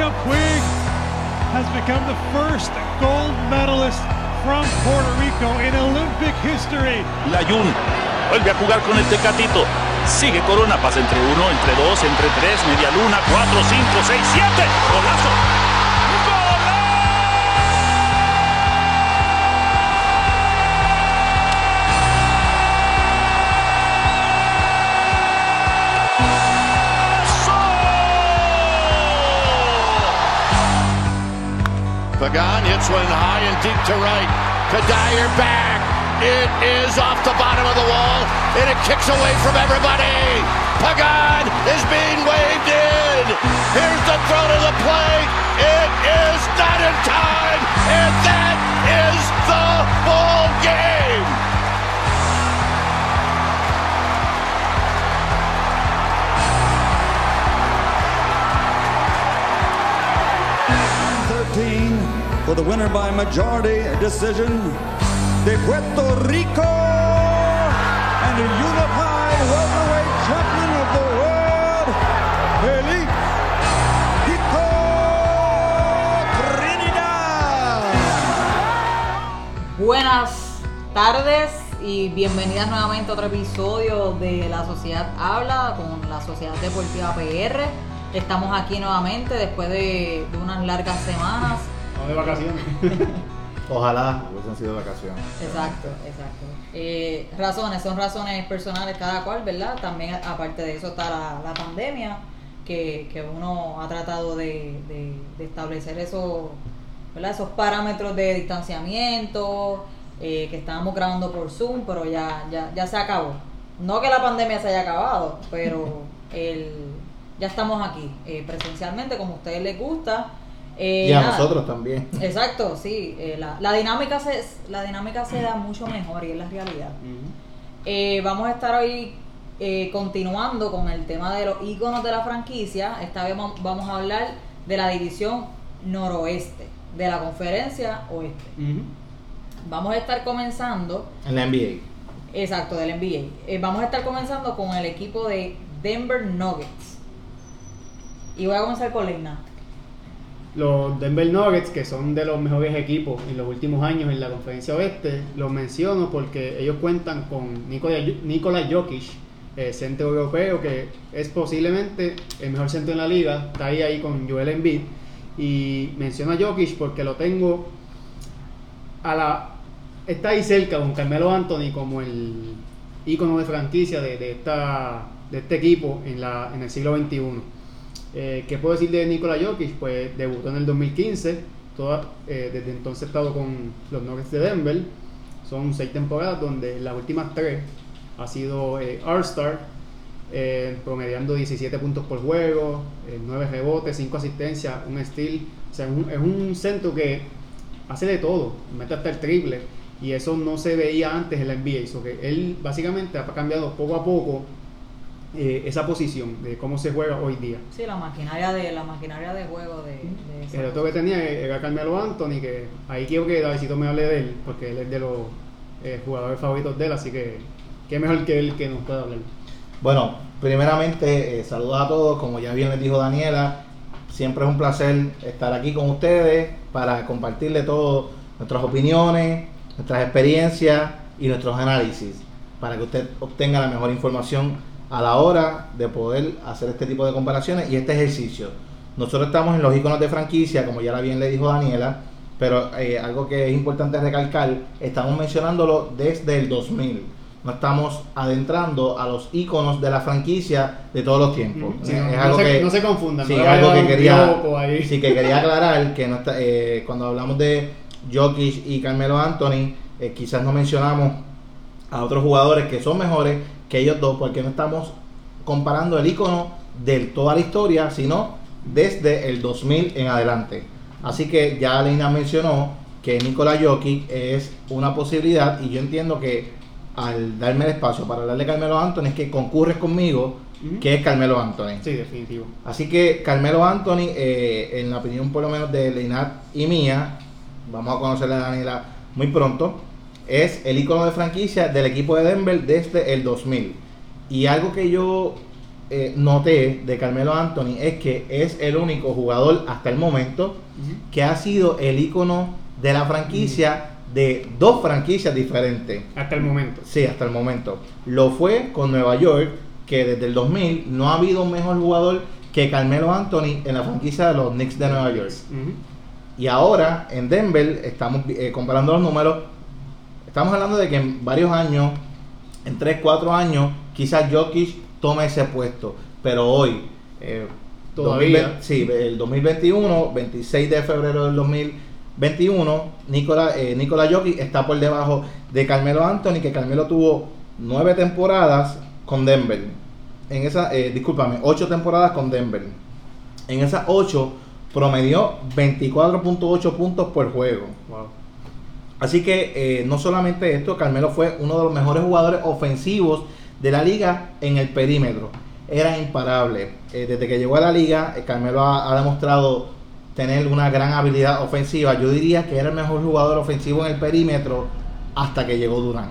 Monica Puig has become the first gold medalist from Puerto Rico in Olympic history. Layun vuelve a jugar con el Tecatito. Sigue Corona, pasa entre uno, entre dos, entre tres, media luna, cuatro, cinco, seis, siete. Golazo. Pagan hits one high and deep to right. Kadir back. It is off the bottom of the wall, and it kicks away from everybody. Pagan is being waved in. Here's the throw to the plate. It is not in time, and that is the ball game. For the winner by majority decision, de Puerto Rico and the unified welterweight champion of the world, Elite Hito Trinidad. Buenas tardes y bienvenidas nuevamente a otro episodio de La Sociedad Habla con la Sociedad Deportiva PR. Estamos aquí nuevamente después de, de unas largas semanas de vacaciones. Ojalá hubiesen sido vacaciones. Exacto, exacto. Eh, razones, son razones personales cada cual, ¿verdad? También aparte de eso está la, pandemia, que, que, uno ha tratado de, de, establecer esos, ¿verdad? esos parámetros de distanciamiento, eh, que estábamos grabando por Zoom, pero ya, ya, ya se acabó. No que la pandemia se haya acabado, pero el, ya estamos aquí eh, presencialmente como a ustedes les gusta. Eh, y a nosotros también. Exacto, sí. Eh, la, dinámica se, la dinámica se da mucho mejor y es la realidad. Eh, vamos a estar hoy continuando con el tema de los iconos de la franquicia. Esta vez vamos a hablar de la división noroeste, de la conferencia oeste. Vamos a estar comenzando. En la NBA. Exacto, del NBA. vamos a estar comenzando con el equipo de Denver Nuggets. Y voy a comenzar con Leina los Denver Nuggets, que son de los mejores equipos en los últimos años en la conferencia oeste, los menciono porque ellos cuentan con Nikola Jokic, eh, centro europeo, que es posiblemente el mejor centro en la liga, está ahí, ahí con Joel Embiid. Y menciono a Jokic porque lo tengo a la. Está ahí cerca con Carmelo Anthony como el ícono de franquicia de, esta, de este equipo en, la, en el siglo XXI. Eh, ¿Qué puedo decir de Nikola Jokic? Pues debutó en el 2015, toda, eh, desde entonces ha estado con los Nuggets de Denver. Son seis temporadas donde las últimas tres ha sido eh, All-Star, eh, promediando 17 puntos por juego, 9 rebotes, 5 asistencias, un steal. O sea, es un, centro que hace de todo, mete hasta el triple. Y eso no se veía antes en la NBA. eso que él básicamente ha cambiado poco a poco eh, esa posición de cómo se juega hoy día. Sí, la maquinaria de la maquinaria de juego de, El otro que tenía era Carmelo Anthony, que ahí quiero que Davidito me hable de él, porque él es de los eh, jugadores favoritos de él, así que qué mejor que él que nos pueda hablar. Bueno, primeramente eh, saludos a todos, como ya bien les dijo Daniela, siempre es un placer estar aquí con ustedes para compartirle todas nuestras opiniones, nuestras experiencias y nuestros análisis, para que usted obtenga la mejor información a la hora de poder hacer este tipo de comparaciones y este ejercicio. Nosotros estamos en los iconos de franquicia, como ya bien le dijo Daniela, pero eh, algo que es importante recalcar, estamos mencionándolo desde el 2000. No estamos adentrando a los iconos de la franquicia de todos los tiempos. es no, algo se, que, no se confundan. Sí, algo que quería, sí, que quería aclarar que no está, eh, cuando hablamos de Jokic y Carmelo Anthony, eh, quizás no mencionamos a otros jugadores que son mejores que ellos dos, porque no estamos comparando el icono de toda la historia, sino desde el 2000 en adelante. Así que ya Leina mencionó que Nikola Jokic es una posibilidad y yo entiendo que al darme el espacio para hablar de Carmelo Anthony es que concurres conmigo que es Carmelo Anthony. Sí, definitivo. Así que Carmelo Anthony, eh, en la opinión por lo menos de Leinat y mía, vamos a conocerle a Daniela muy pronto, es el icono de franquicia del equipo de Denver desde el 2000. Y algo que yo eh, noté de Carmelo Anthony es que es el único jugador hasta el momento que ha sido el ícono de la franquicia de dos franquicias diferentes. Hasta el momento. Sí, hasta el momento. Lo fue con Nueva York, que desde el 2000 no ha habido un mejor jugador que Carmelo Anthony en la franquicia de los Knicks de Nueva York. Y ahora en Denver estamos eh, comparando los números. Estamos hablando de que en varios años, en 3, 4 años, quizás Jokic tome ese puesto. Pero hoy, eh, Todavía. 2020 sí, el 2021, 26 de febrero del 2021, Nicola, eh, Nikola Jokic está por debajo de Carmelo Anthony, que Carmelo tuvo nueve temporadas con Denver. En esa, eh, discúlpame, ocho temporadas con Denver. En esas ocho promedió 24.8 puntos por juego. Wow. Así que eh, no solamente esto, Carmelo fue uno de los mejores jugadores ofensivos de la liga en el perímetro. Era imparable. Eh, desde que llegó a la liga, eh, Carmelo ha, ha demostrado tener una gran habilidad ofensiva. Yo diría que era el mejor jugador ofensivo en el perímetro hasta que llegó Durán.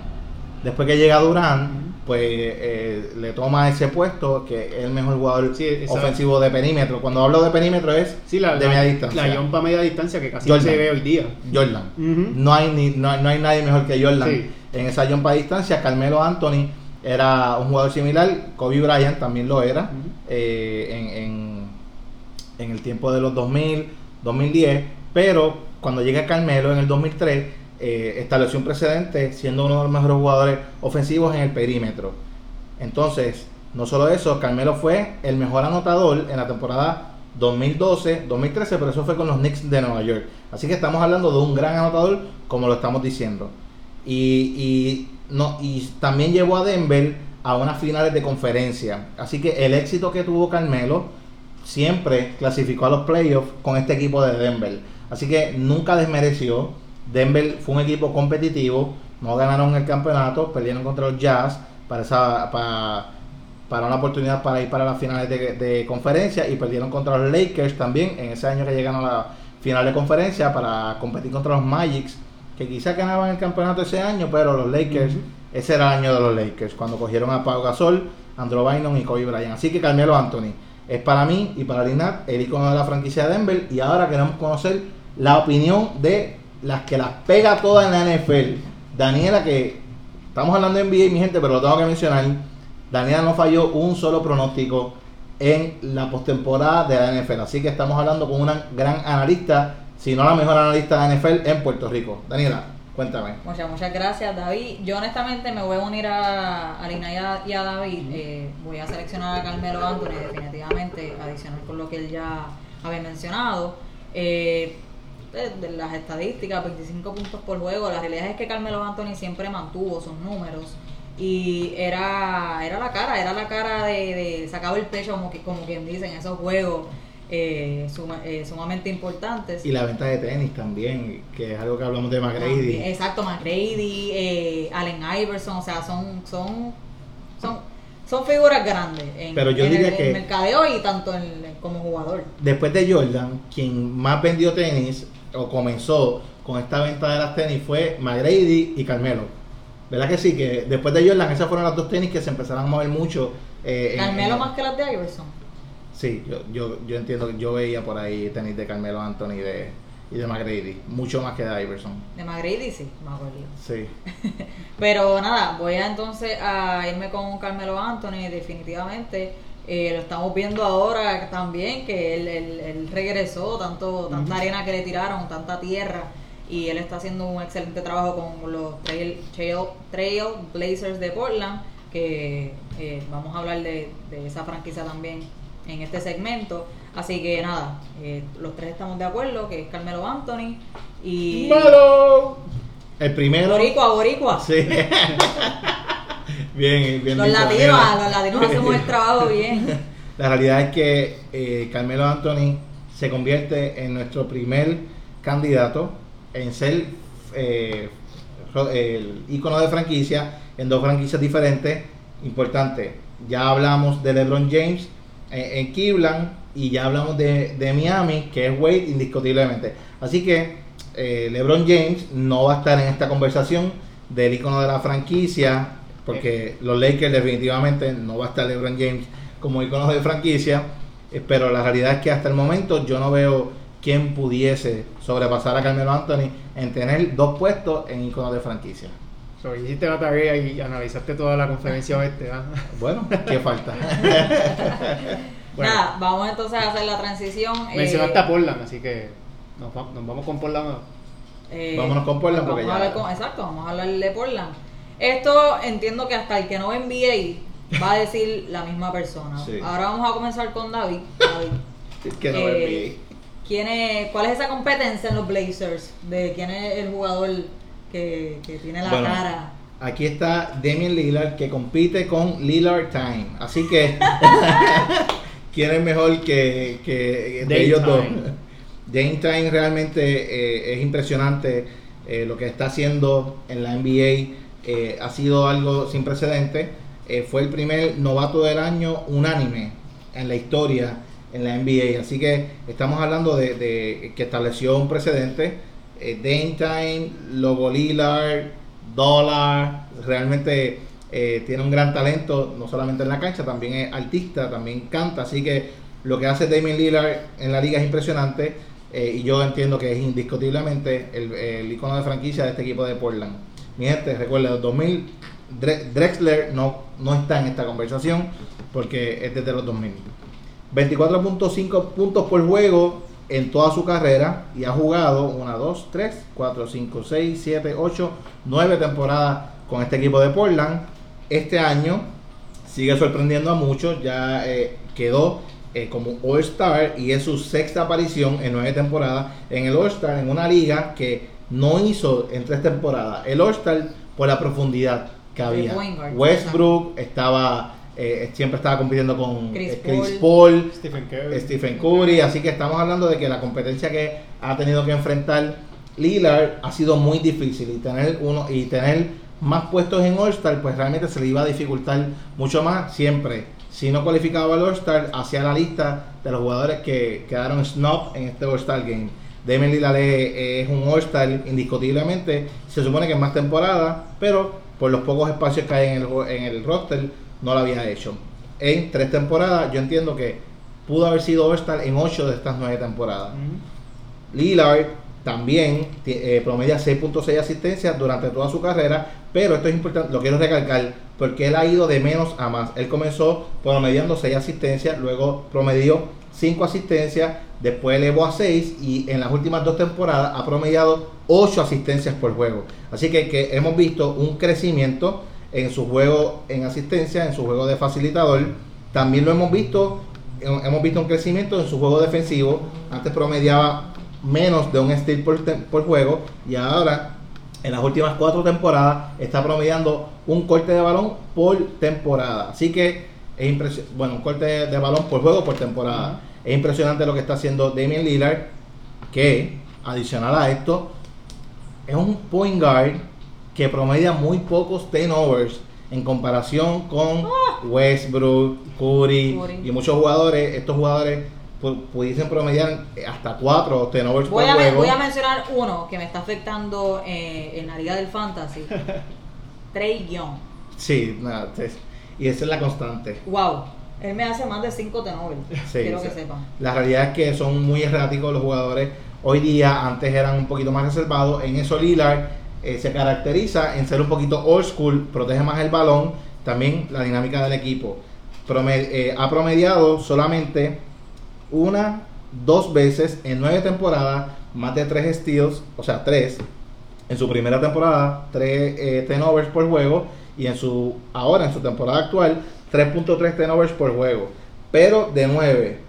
Después que llega Durán, pues eh, le toma ese puesto que es el mejor jugador Sí, ofensivo de perímetro. Cuando hablo de perímetro es Sí, la, de la, media distancia. La media distancia que casi Jordan. no se ve hoy día. Jordan. No, hay ni, no, no hay nadie mejor que Jordan Sí. en esa jumpa a distancia. Carmelo Anthony era un jugador similar. Kobe Bryant también lo era eh, en, en, en el tiempo de los 2000, 2010. Pero cuando llega Carmelo en el 2003, eh, estableció un precedente siendo uno de los mejores jugadores ofensivos en el perímetro. Entonces, no solo eso, Carmelo fue el mejor anotador en la temporada 2012-2013, pero eso fue con los Knicks de Nueva York. Así que estamos hablando de un gran anotador, como lo estamos diciendo. Y, y, no, y también llevó a Denver a unas finales de conferencia. Así que el éxito que tuvo Carmelo siempre clasificó a los playoffs con este equipo de Denver. Así que nunca desmereció. Denver fue un equipo competitivo. No ganaron el campeonato, perdieron contra los Jazz para, esa, para, para una oportunidad para ir para las finales de, de conferencia y perdieron contra los Lakers también en ese año que llegaron a la final de conferencia para competir contra los Magics que quizás ganaban el campeonato ese año, pero los Lakers, ese era el año de los Lakers, cuando cogieron a Pau Gasol, Andrew Bynum y Kobe Bryant. Así que Carmelo Anthony es para mí y para Linat el icono de la franquicia de Denver. Y ahora queremos conocer la opinión de las que las pega todas en la NFL. Daniela, que estamos hablando de NBA, mi gente, pero lo tengo que mencionar. Daniela no falló un solo pronóstico en la postemporada de la NFL. Así que estamos hablando con una gran analista, si no la mejor analista de NFL en Puerto Rico. Daniela, cuéntame. Muchas, muchas gracias, David. Yo honestamente me voy a unir a, a Lina y a, y a David. Eh, voy a seleccionar a Carmelo Anthony, definitivamente, adicional con lo que él ya había mencionado. Eh, de, de las estadísticas, 25 puntos por juego. La realidad es que Carmelo Anthony siempre mantuvo sus números y era, era la cara, era la cara de, de sacaba el pecho, como, que, como quien dice, en esos juegos eh, suma- eh, sumamente importantes. Y la venta de tenis también, que es algo que hablamos de McGrady. Exacto, McGrady, eh, Allen Iverson, o sea, son son son, son figuras grandes en, Pero yo en diría el, que- en mercadeo y tanto en- como jugador. Después de Jordan, quien más vendió tenis o comenzó con esta venta de las tenis fue McGrady y Carmelo. ¿Verdad que sí? Que después de Jordan, esas fueron las dos tenis que se empezaron a mover mucho. eh, Carmelo en- más que las de Iverson. Sí, yo, yo, yo entiendo que yo veía por ahí tenis de Carmelo Anthony y de, y de McGrady, mucho más que de Iverson. De McGrady sí, me acuerdo. Sí. Pero nada, voy a entonces a irme con Carmelo Anthony, definitivamente. Eh, lo estamos viendo ahora también, que él, él- él regresó, tanto tanta arena que le tiraron, tanta tierra, y él está haciendo un excelente trabajo con los Trail, Trail, Trail Blazers de Portland, que eh, vamos a hablar de, de esa franquicia también en este segmento. Así que nada, eh, los tres estamos de acuerdo, que es Carmelo Anthony y... ¡Malo! El primero. Boricua, Boricua. Sí. bien, bien. Los dicho, latinos, los latinos hacemos el trabajo bien. La realidad es que eh, Carmelo Anthony se convierte en nuestro primer candidato en ser eh, el ícono de franquicia en dos franquicias diferentes. Importante, ya hablamos de LeBron James eh, en Cleveland y ya hablamos de, de Miami, que es Wade indiscutiblemente. Así que eh, LeBron James no va a estar en esta conversación del ícono de la franquicia porque los Lakers definitivamente no va a estar LeBron James como icono de franquicia, eh, pero la realidad es que hasta el momento yo no veo quién pudiese sobrepasar a Carmelo Anthony en tener dos puestos en icono de franquicia. So, hiciste la tarea y analizaste toda la conferencia oeste. ¿ah? Bueno, ¿qué falta? Bueno. Nada, vamos entonces a hacer la transición. eh, Mencionaste a Portland, así que nos, va- nos vamos con Portland. eh, Vámonos con Portland vamos porque a ya- con- exacto, vamos a hablar de Portland. Esto entiendo que hasta el que no ve NBA va a decir la misma persona. Sí. Ahora vamos a comenzar con David. David, que no eh, ¿quién es, ¿Cuál es esa competencia en los Blazers? De quién es el jugador que, que tiene la Bueno, cara. Aquí está Damian Lillard que compite con Lillard Time. Así que, ¿quién es mejor que, que de ellos dos? Time. Dame Time realmente eh, es impresionante. eh, lo que está haciendo en la NBA eh, ha sido algo sin precedente. Eh, fue el primer novato del año unánime en la historia en la NBA. Así que estamos hablando de, que estableció un precedente. Eh, Dame Logo Lillard, Dollar, realmente eh, tiene un gran talento, no solamente en la cancha, también es artista, también canta. Así que lo que hace Damian Lillard en la liga es impresionante. eh, y yo entiendo que es indiscutiblemente el icono de franquicia de este equipo de Portland. Mi gente, recuerden, los 2000, Dre- Drexler no, no está en esta conversación porque es desde los 2000. 24.5 puntos por juego en toda su carrera y ha jugado 1, 2, 3, 4, 5, 6, 7, 8, 9 temporadas con este equipo de Portland. Este año sigue sorprendiendo a muchos, ya eh, quedó eh, como All-Star y es su sexta aparición en nueve temporadas en el All-Star en una liga que no hizo en tres temporadas. El All-Star por la profundidad que había. Westbrook estaba, eh, siempre estaba compitiendo con Chris eh, Chris Paul. Paul, Stephen Curry. Stephen Curry, así que estamos hablando de que la competencia que ha tenido que enfrentar Lillard ha sido muy difícil y tener uno y tener más puestos en All-Star, pues realmente se le iba a dificultar mucho más siempre. Si no cualificaba al All-Star, hacia la lista de los jugadores que quedaron snob en este All-Star Game. Damian Lillard es, es un All-Star indiscutiblemente, se supone que es más temporada, pero por los pocos espacios que hay en el, en roster, no lo había hecho. En tres temporadas, yo entiendo que pudo haber sido All-Star en ocho de estas nueve temporadas. Lillard también eh, promedia 6.6 asistencias durante toda su carrera, pero esto es importante, lo quiero recalcar, porque él ha ido de menos a más. Él comenzó promediando 6 asistencias, luego promedió 5 asistencias, después elevó a 6 y en las últimas dos temporadas ha promediado 8 asistencias por juego. Así que, hemos visto un crecimiento en su juego en asistencia, en su juego de facilitador. También lo hemos visto, hemos visto un crecimiento en su juego defensivo. Antes promediaba menos de un steal por, por juego y ahora en las últimas cuatro temporadas está promediando un corte de balón por temporada. Así que es impresionante, bueno, un corte de balón por juego por temporada. Es impresionante lo que está haciendo Damian Lillard, que adicional a esto, es un point guard que promedia muy pocos turnovers en comparación con Westbrook, Curry, Curry. y muchos jugadores. Estos jugadores pu- pudiesen promediar hasta cuatro turnovers Voy por a, juego. voy a mencionar uno que me está afectando eh, en la liga del fantasy. Trey Young. Sí, nada, y esa es la constante. Wow. Él me hace más de 5 tenovers. Sí, Quiero sí. que sepan. La realidad es que son muy erráticos los jugadores. Hoy día, antes eran un poquito más reservados. En eso Lillard eh, se caracteriza en ser un poquito old school, protege más el balón, también la dinámica del equipo. Promed- eh, ha promediado solamente una, dos veces en nueve temporadas, más de tres steals, o sea, tres. En su primera temporada, tres eh, turnovers por juego. Y en su ahora, en su temporada actual, 3.3 turnovers por juego. Pero de 9,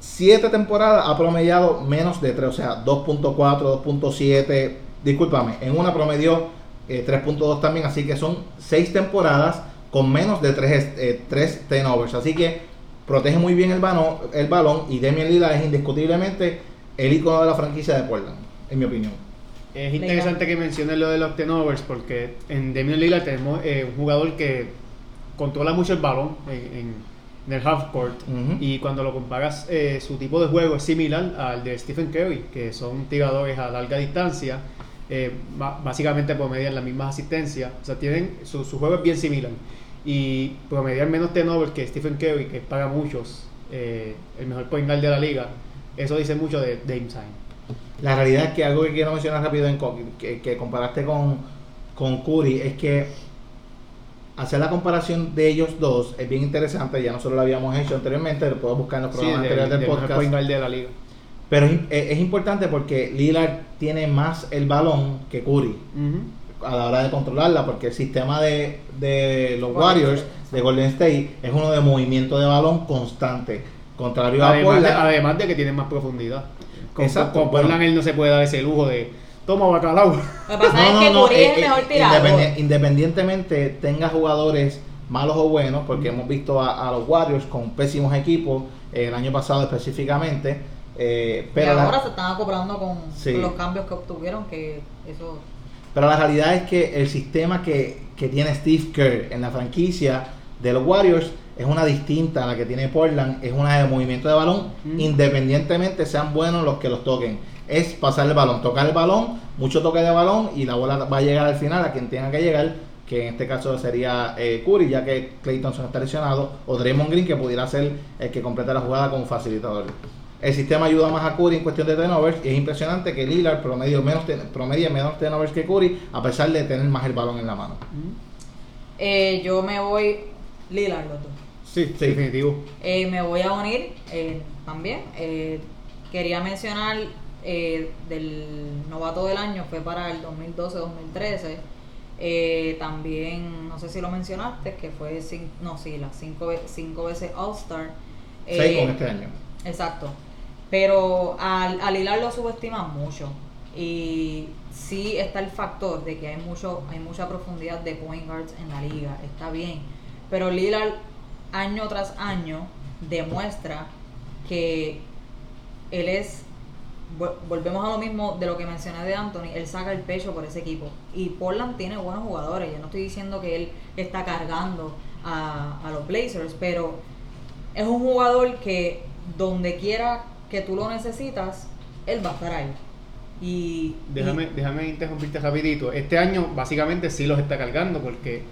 7 temporadas ha promediado menos de 3, o sea, 2.4, 2.7. Discúlpame, en una promedió eh, 3.2 también, así que son 6 temporadas con menos de 3, eh, 3 turnovers. Así que protege muy bien el balón, el balón y Damian Lillard es indiscutiblemente el icono de la franquicia de Portland, en mi opinión. Es interesante que menciones lo de los turnovers porque en Damian Lillard tenemos eh, un jugador que controla mucho el balón en, en- en el half court Ujú. y cuando lo comparas eh, su tipo de juego es similar al de Stephen Curry que son tiradores a larga distancia eh, básicamente promedian las mismas asistencias. O sea, tienen su, su juego es bien similar. Y promediar menos turnovers que Stephen Curry, que es para muchos eh, el mejor point guard de la liga, eso dice mucho de Dame Time. La realidad es que algo que quiero mencionar rápido en que, que comparaste con, con Curry es que hacer la comparación de ellos dos es bien interesante. Ya nosotros lo habíamos hecho anteriormente, lo puedo buscar en los Sí, programas del- anteriores del podcast. de la liga. Pero es, im- es- importante porque Lillard tiene más el balón que Curry a la hora de controlarla, porque el sistema de, de los Warriors de Golden State es uno de movimiento de balón constante. Contrario a Además de, Portland, además de que tienen más profundidad. Con, Exacto, con bueno. Portland él no se puede dar ese lujo de toma bacalao. Lo que pasa es que Curry eh, es eh, mejor tirador. independe- independientemente tenga jugadores malos o buenos, porque hemos visto a, a los Warriors con pésimos equipos eh, el año pasado específicamente, eh, pero, y la, ahora se están acoplando con, Sí. con los cambios que obtuvieron, que eso... pero la realidad es que el sistema que, que tiene Steve Kerr en la franquicia de los Warriors es una distinta a la que tiene Portland, es una de movimiento de balón, Mm. independientemente sean buenos los que los toquen. Es pasar el balón, tocar el balón, mucho toque de balón y la bola va a llegar al final a quien tenga que llegar, que en este caso sería eh, Curry, ya que Clay Thompson está lesionado, o Draymond Green, que pudiera ser el que completa la jugada como facilitador. El sistema ayuda más a Curry en cuestión de turnovers y es impresionante que Lillard promedio menos promedia menos turnovers que Curry a pesar de tener más el balón en la mano. Eh, yo me voy... Lillard, los dos. Sí, Sí. definitivo. Eh, me voy a unir eh, también. Quería mencionar eh, del novato del año, fue para el 2012-2013. Eh, también, no sé si lo mencionaste, que fue, cin- no, sí, las cinco, cinco veces All-Star. Seis Eh, con este año. Exacto. Pero al, al Hilar lo subestiman mucho. Y sí está el factor de que hay mucho hay mucha profundidad de point guards en la liga. Está bien. Pero Lillard año tras año demuestra que él es volvemos a lo mismo de lo que mencioné de Anthony, él saca el pecho por ese equipo. Y Portland tiene buenos jugadores. Yo no estoy diciendo que él está cargando a, a los Blazers, pero es un jugador que donde quiera que tú lo necesitas, él va a estar ahí. Y, Déjame, y- déjame interrumpirte rapidito. Este año básicamente sí los está cargando porque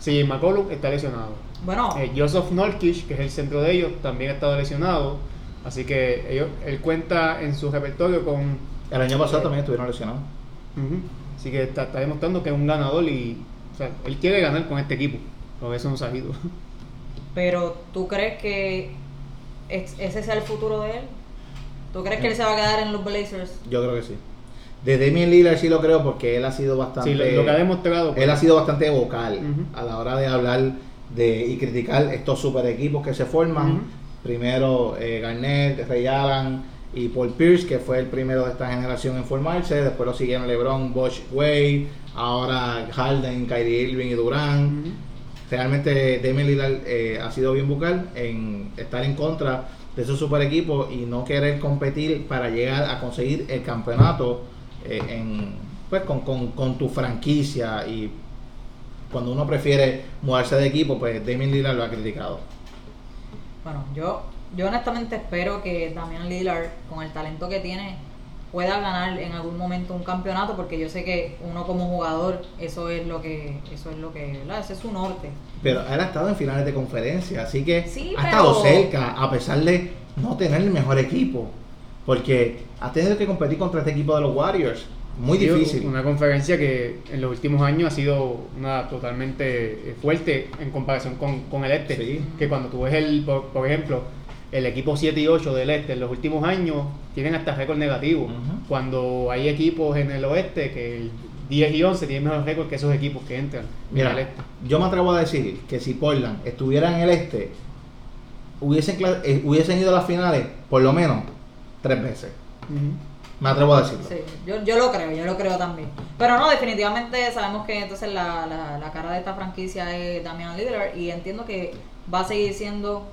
CJ McCollum está lesionado. bueno, Eh, Joseph Nolkic, que es el centro de ellos, también ha estado lesionado. Así que ellos, él cuenta en su repertorio con... El año pasado también estuvieron lesionados. Así que está, está demostrando que es un ganador y... O sea, él quiere ganar con este equipo. Por eso no se ha ido. pero ¿tú crees que es- ese sea el futuro de él? ¿Tú crees que él se va a quedar en los Blazers? Yo creo que sí. De Damian Lillard sí lo creo porque él ha sido bastante. Sí, lo, lo que ha demostrado... Él ha sido bastante vocal a la hora de hablar de y criticar estos super equipos que se forman. Primero eh, Garnett, Ray Allen y Paul Pierce, que fue el primero de esta generación en formarse. Después lo siguieron LeBron, Bosch, Wade. Ahora Harden, Kyrie Irving y Durant. Ujú. Realmente Damian Lillard eh, ha sido bien vocal en estar en contra de esos super equipos y no querer competir para llegar a conseguir el campeonato eh, en, pues, con, con- con tu franquicia y cuando uno prefiere mudarse de equipo, pues Damian Lillard lo ha criticado. Bueno, yo, yo honestamente espero que Damian Lillard, con el talento que tiene, pueda ganar en algún momento un campeonato, porque yo sé que uno como jugador, eso es lo que, eso es lo que, ¿verdad? Ese es su norte. Pero él ha estado en finales de conferencia, así que Sí, ha pero- estado cerca, a pesar de no tener el mejor equipo. Porque ha tenido que competir contra este equipo de los Warriors. Muy difícil. Una conferencia que en los últimos años ha sido una totalmente eh, fuerte en comparación con, con el este. Sí. Que cuando tú ves, el, por, por ejemplo, el equipo 7 y 8 del este en los últimos años tienen hasta récord negativo. Cuando hay equipos en el oeste que el 10 y 11 tienen mejor récord que esos equipos que entran en Mira, el este. yo me atrevo a decir que si Portland estuviera en el este, hubiesen, eh, hubiesen ido a las finales por lo menos tres veces. Me atrevo a decirlo. Sí, yo, yo lo creo, yo lo creo también. Pero no, definitivamente sabemos que entonces la, la, la cara de esta franquicia es Damian Lillard y entiendo que va a seguir siendo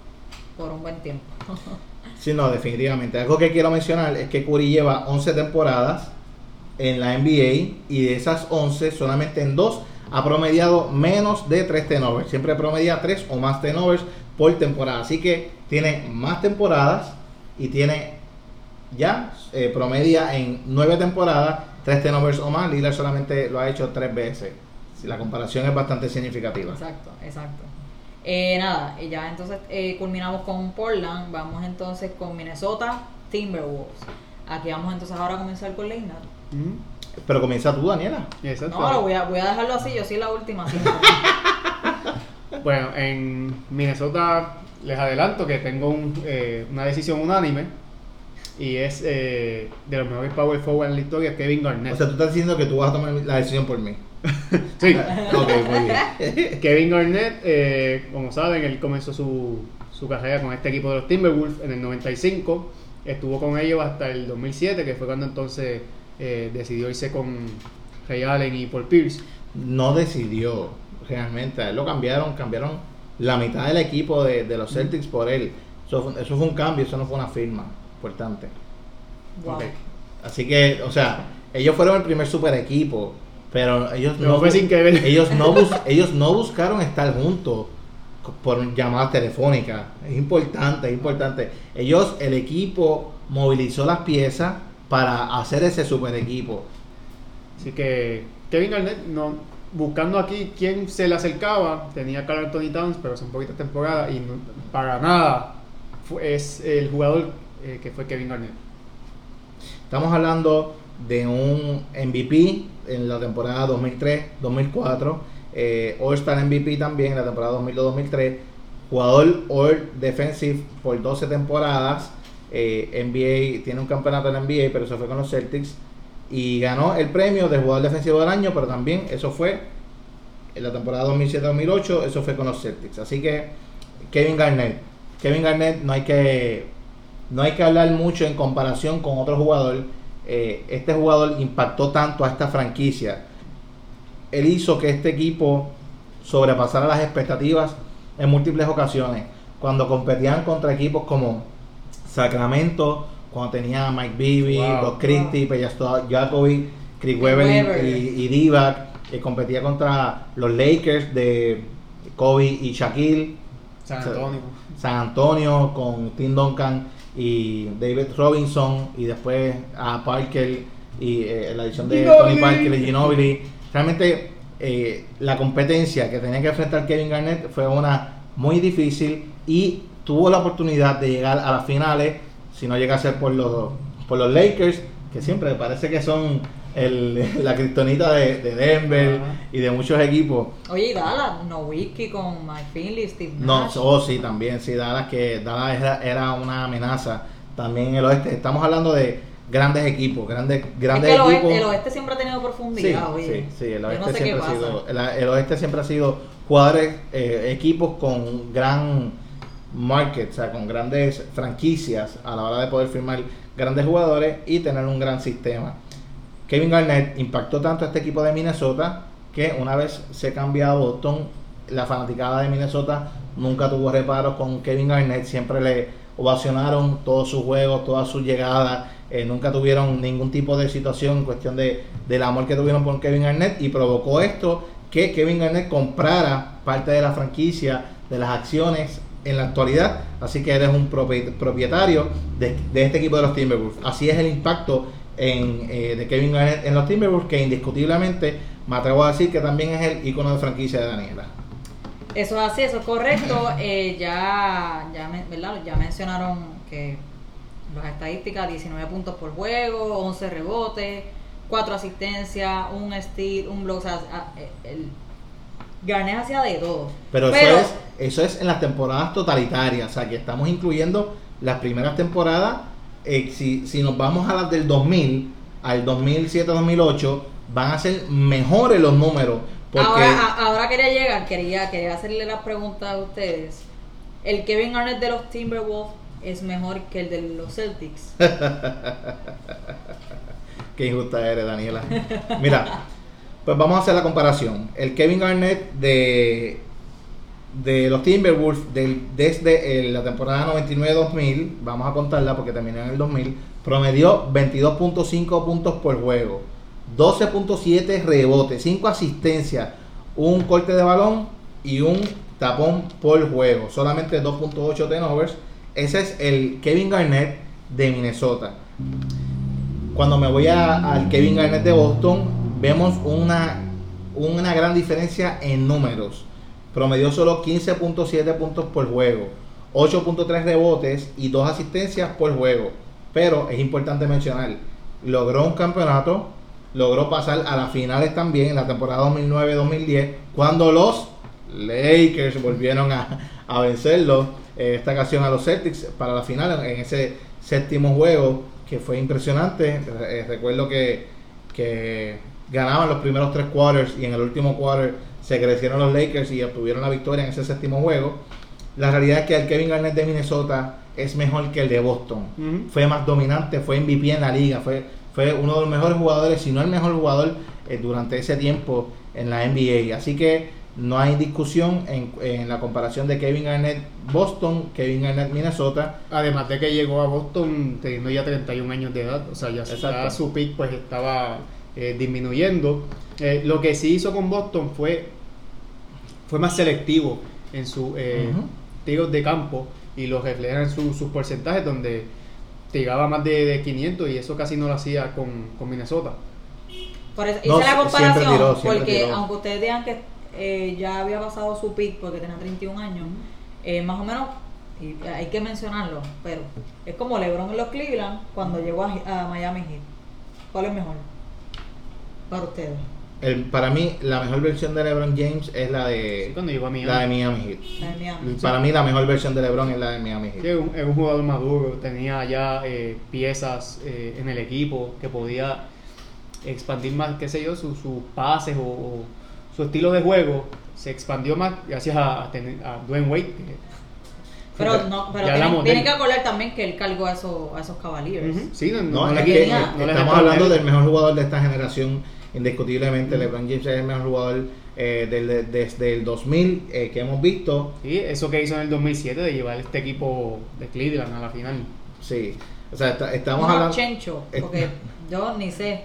por un buen tiempo. Sí, no, definitivamente. Algo que quiero mencionar es que Curry lleva 11 temporadas en la NBA y de esas 11, solamente en dos ha promediado menos de 3 turnovers. Siempre promedia 3 o más turnovers por temporada. Así que tiene más temporadas y tiene ya eh, promedia en nueve temporadas, tres turnovers o más. Lillard solamente lo ha hecho tres veces. La comparación es bastante significativa. Exacto, exacto. Eh, nada, y ya entonces eh, culminamos con Portland. Vamos entonces con Minnesota Timberwolves. Aquí vamos entonces ahora a comenzar con Leinart. Mm, Pero comienza tú, Daniela. Exacto. No, lo voy a, voy a dejarlo así, yo soy la última. Bueno, en Minnesota les adelanto que tengo un, eh, una decisión unánime y es eh, de los mejores power forward en la historia, Kevin Garnett. O sea, tú estás diciendo que tú vas a tomar la decisión por mí. sí, ok, muy bien. Kevin Garnett, eh, como saben, él comenzó su, su carrera con este equipo de los Timberwolves en el 95. Estuvo con ellos hasta el 2007, que fue cuando entonces eh, decidió irse con Ray Allen y Paul Pierce. No decidió realmente. A él lo cambiaron, cambiaron la mitad del equipo de, de los Celtics por él. Eso fue, eso fue un cambio, eso no fue una firma importante. Wow. Así que, o sea, ellos fueron el primer super equipo, pero ellos No no, fue sin querer. ellos no bus- ellos no buscaron estar juntos por llamadas telefónicas. Es importante, es importante. Ellos, el equipo movilizó las piezas para hacer ese super equipo. Así que Kevin Garnett, no, buscando aquí quién se le acercaba, tenía Carl Anthony Towns, pero son poquitas temporadas y no- para nada fue- es el jugador eh, que fue Kevin Garnett. Estamos hablando de un MVP en la temporada 2003-2004, eh, All-Star MVP también en la temporada 2002-2003, jugador All Defensive por 12 temporadas, eh, NBA, tiene un campeonato en la NBA, pero eso fue con los Celtics, y ganó el premio de jugador defensivo del año, pero también eso fue en la temporada 2007-2008, eso fue con los Celtics. Así que Kevin Garnett, Kevin Garnett no hay que no hay que hablar mucho en comparación con otro jugador. Eh, este jugador impactó tanto a esta franquicia. Él hizo que este equipo sobrepasara las expectativas en múltiples ocasiones. Cuando competían contra equipos como Sacramento, cuando tenía a Mike Bibby, Wow. Christie, Peja Jacoby, Chris Webber y- y, Divac, que competía contra los Lakers de Kobe y Shaquille. San. Antonio. San Antonio con Tim Duncan y David Robinson y después a Parker y eh, la edición de Ginobili. Tony Parker y Ginobili. Realmente eh, la competencia que tenía que enfrentar Kevin Garnett fue una muy difícil y tuvo la oportunidad de llegar a las finales, si no llega a ser por los, por los Lakers, que siempre parece que son el- la kriptonita de, de Denver y de muchos equipos. Oye, y Dallas, no whisky con Mike Finley, Steve No, Nash. oh sí, también, sí, Dallas que Dallas era, era una amenaza también en el oeste. Estamos hablando de grandes equipos, grandes, es grandes que el oeste, equipos. el oeste siempre ha tenido sí, profundidad, oye. sí, sí, el oeste no sé siempre ha sido, el, el oeste siempre ha sido jugadores, eh, equipos con gran market, o sea, con grandes franquicias a la hora de poder firmar grandes jugadores y tener un gran sistema. Kevin Garnett impactó tanto a este equipo de Minnesota que una vez se cambia a Boston, la fanaticada de Minnesota nunca tuvo reparos con Kevin Garnett, siempre le ovacionaron todos sus juegos, todas sus llegadas, eh, nunca tuvieron ningún tipo de situación en cuestión de, del amor que tuvieron por Kevin Garnett y provocó esto que Kevin Garnett comprara parte de la franquicia, de las acciones en la actualidad, así que eres un propi- propietario de este equipo de los Timberwolves. Así es el impacto en, eh, de Kevin Garnett en los Timberwolves, que indiscutiblemente me atrevo a decir que también es el icono de franquicia de Daniela. Eso es así, eso es correcto. Eh, ya, ya, ¿verdad? ya mencionaron que las estadísticas, 19 puntos por juego, 11 rebotes, 4 asistencias, un steal, un block. O sea, a- el Garnett hacía de todo. Pero, eso, es, eso es en las temporadas totalitarias, o sea que estamos incluyendo las primeras temporadas. Eh, si, si nos vamos a las del 2000, al 2007-2008, van a ser mejores los números. Porque Ahora, a- ahora quería llegar, quería, quería hacerle la pregunta a ustedes. ¿El Kevin Garnett de los Timberwolves es mejor que el de los Celtics? Qué injusta eres, Daniela. Mira, pues vamos a hacer la comparación. El Kevin Garnett de, de los Timberwolves desde la temporada 99-2000, vamos a contarla porque terminó en el 2000, promedió 22.5 puntos por juego, 12.7 rebotes, 5 asistencias, un corte de balón y un tapón por juego, solamente 2.8 turnovers. Ese es el Kevin Garnett de Minnesota. Cuando me voy al Kevin Garnett de Boston, vemos una, una gran diferencia en números. Promedió solo 15.7 puntos por juego, 8.3 rebotes y 2 asistencias por juego. Pero es importante mencionar, logró un campeonato, logró pasar a las finales también en la temporada 2009-2010, cuando los Lakers volvieron a, a vencerlo, eh, esta ocasión a los Celtics para la final en ese séptimo juego que fue impresionante. Eh, recuerdo que, ganaban los primeros tres quarters y en el último quarter se crecieron los Lakers y obtuvieron la victoria en ese séptimo juego. La realidad es que el Kevin Garnett de Minnesota es mejor que el de Boston. Fue más dominante, fue MVP en la liga, fue, fue uno de los mejores jugadores, si no el mejor jugador eh, durante ese tiempo en la NBA. Así que no hay discusión en, en la comparación de Kevin Garnett Boston, Kevin Garnett Minnesota. Además de que llegó a Boston teniendo ya 31 años de edad, o sea, ya, Exacto. ya su pick pues estaba eh, disminuyendo. Eh, lo que sí hizo con Boston fue, fue más selectivo en sus eh, tiros de campo y lo refleja en su- sus porcentajes donde tiraba más de, de 500 y eso casi no lo hacía con, con Minnesota. Por eso No, hice la siempre comparación, tiró, siempre porque tiró. aunque ustedes digan que eh, ya había pasado su pick porque tenía 31 años, eh, más o menos, y hay que mencionarlo, pero es como LeBron en los Cleveland cuando llegó a, a Miami Heat. ¿Cuál es mejor para ustedes? El, para mí, la mejor versión de LeBron James es la de, Cuando llegó a Miami. la de Miami Heat. La de Miami. Para mí, la mejor versión de LeBron es la de Miami Heat. Sí, es un, es un jugador maduro, tenía ya eh, piezas eh, en el equipo que podía expandir más, qué sé yo, sus sus pases o, o su estilo de juego se expandió más gracias a, a, tener- a Dwayne Wade. que- Pero, no, pero tienen, que acordar también que él cargó a esos, a esos Cavaliers. Sí, no, No, no es que no- no estamos hablando del mejor jugador de esta generación, indiscutiblemente. LeBron James es el mejor jugador eh, del- desde el 2000 eh, que hemos visto. Sí, eso que hizo en el 2007 de llevar este equipo de Cleveland a la final. Sí, o sea, está- estamos No, hablando. Chencho, porque yo ni sé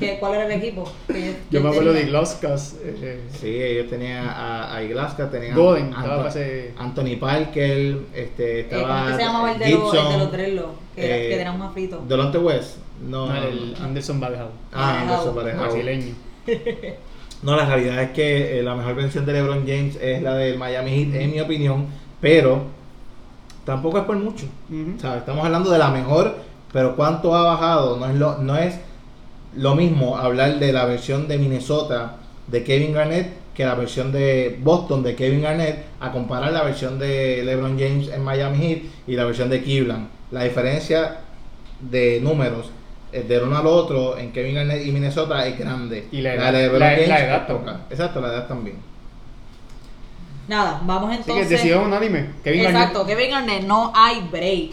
que, cuál era el equipo. que Yo me acuerdo de tenía. Glaskas. Eh, Sí, ellos tenían a, a Iglaska, tenían Golden, Anto- ese- Anthony Parker, este, Eh, ¿Cómo estaba es que se llamaba el de, los, el de Gibson, los dreadlocks? Que, era- eh, que tenían más frito. Delonte West. No, no, el Anderson Barrejao, Ah, Anderson. Barrejao. brasileño. No, la realidad es que eh, la mejor versión de LeBron James es la del Miami Heat, en mi opinión, pero tampoco es por mucho. O sea, estamos hablando de la mejor, pero cuánto ha bajado. No es lo, no es lo mismo hablar de la versión de Minnesota de Kevin Garnett que la versión de Boston de Kevin Garnett a comparar la versión de LeBron James en Miami Heat y la versión de Cleveland. La diferencia de números eh, de uno al otro en Kevin Garnett y Minnesota es grande. Y la de edad- LeBron la- James la edad también. Exacto, la edad también. Nada, vamos Así que entonces. decisión unánime. Kevin Garnett. Exacto, Kevin Garnett, no hay break.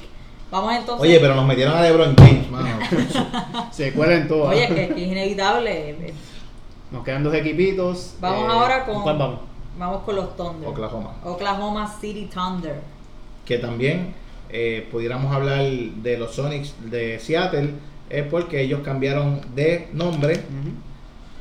Vamos entonces. Oye, pero nos metieron a LeBron James, mano. Se cuelan todas. Oye, que, es inevitable. Nos quedan dos equipitos. Vamos eh, ahora con. ¿Cuál vamos? Vamos con los Thunder. Oklahoma. Oklahoma City Thunder. que también eh, pudiéramos hablar de los Sonics de Seattle, es porque ellos cambiaron de nombre Ujú.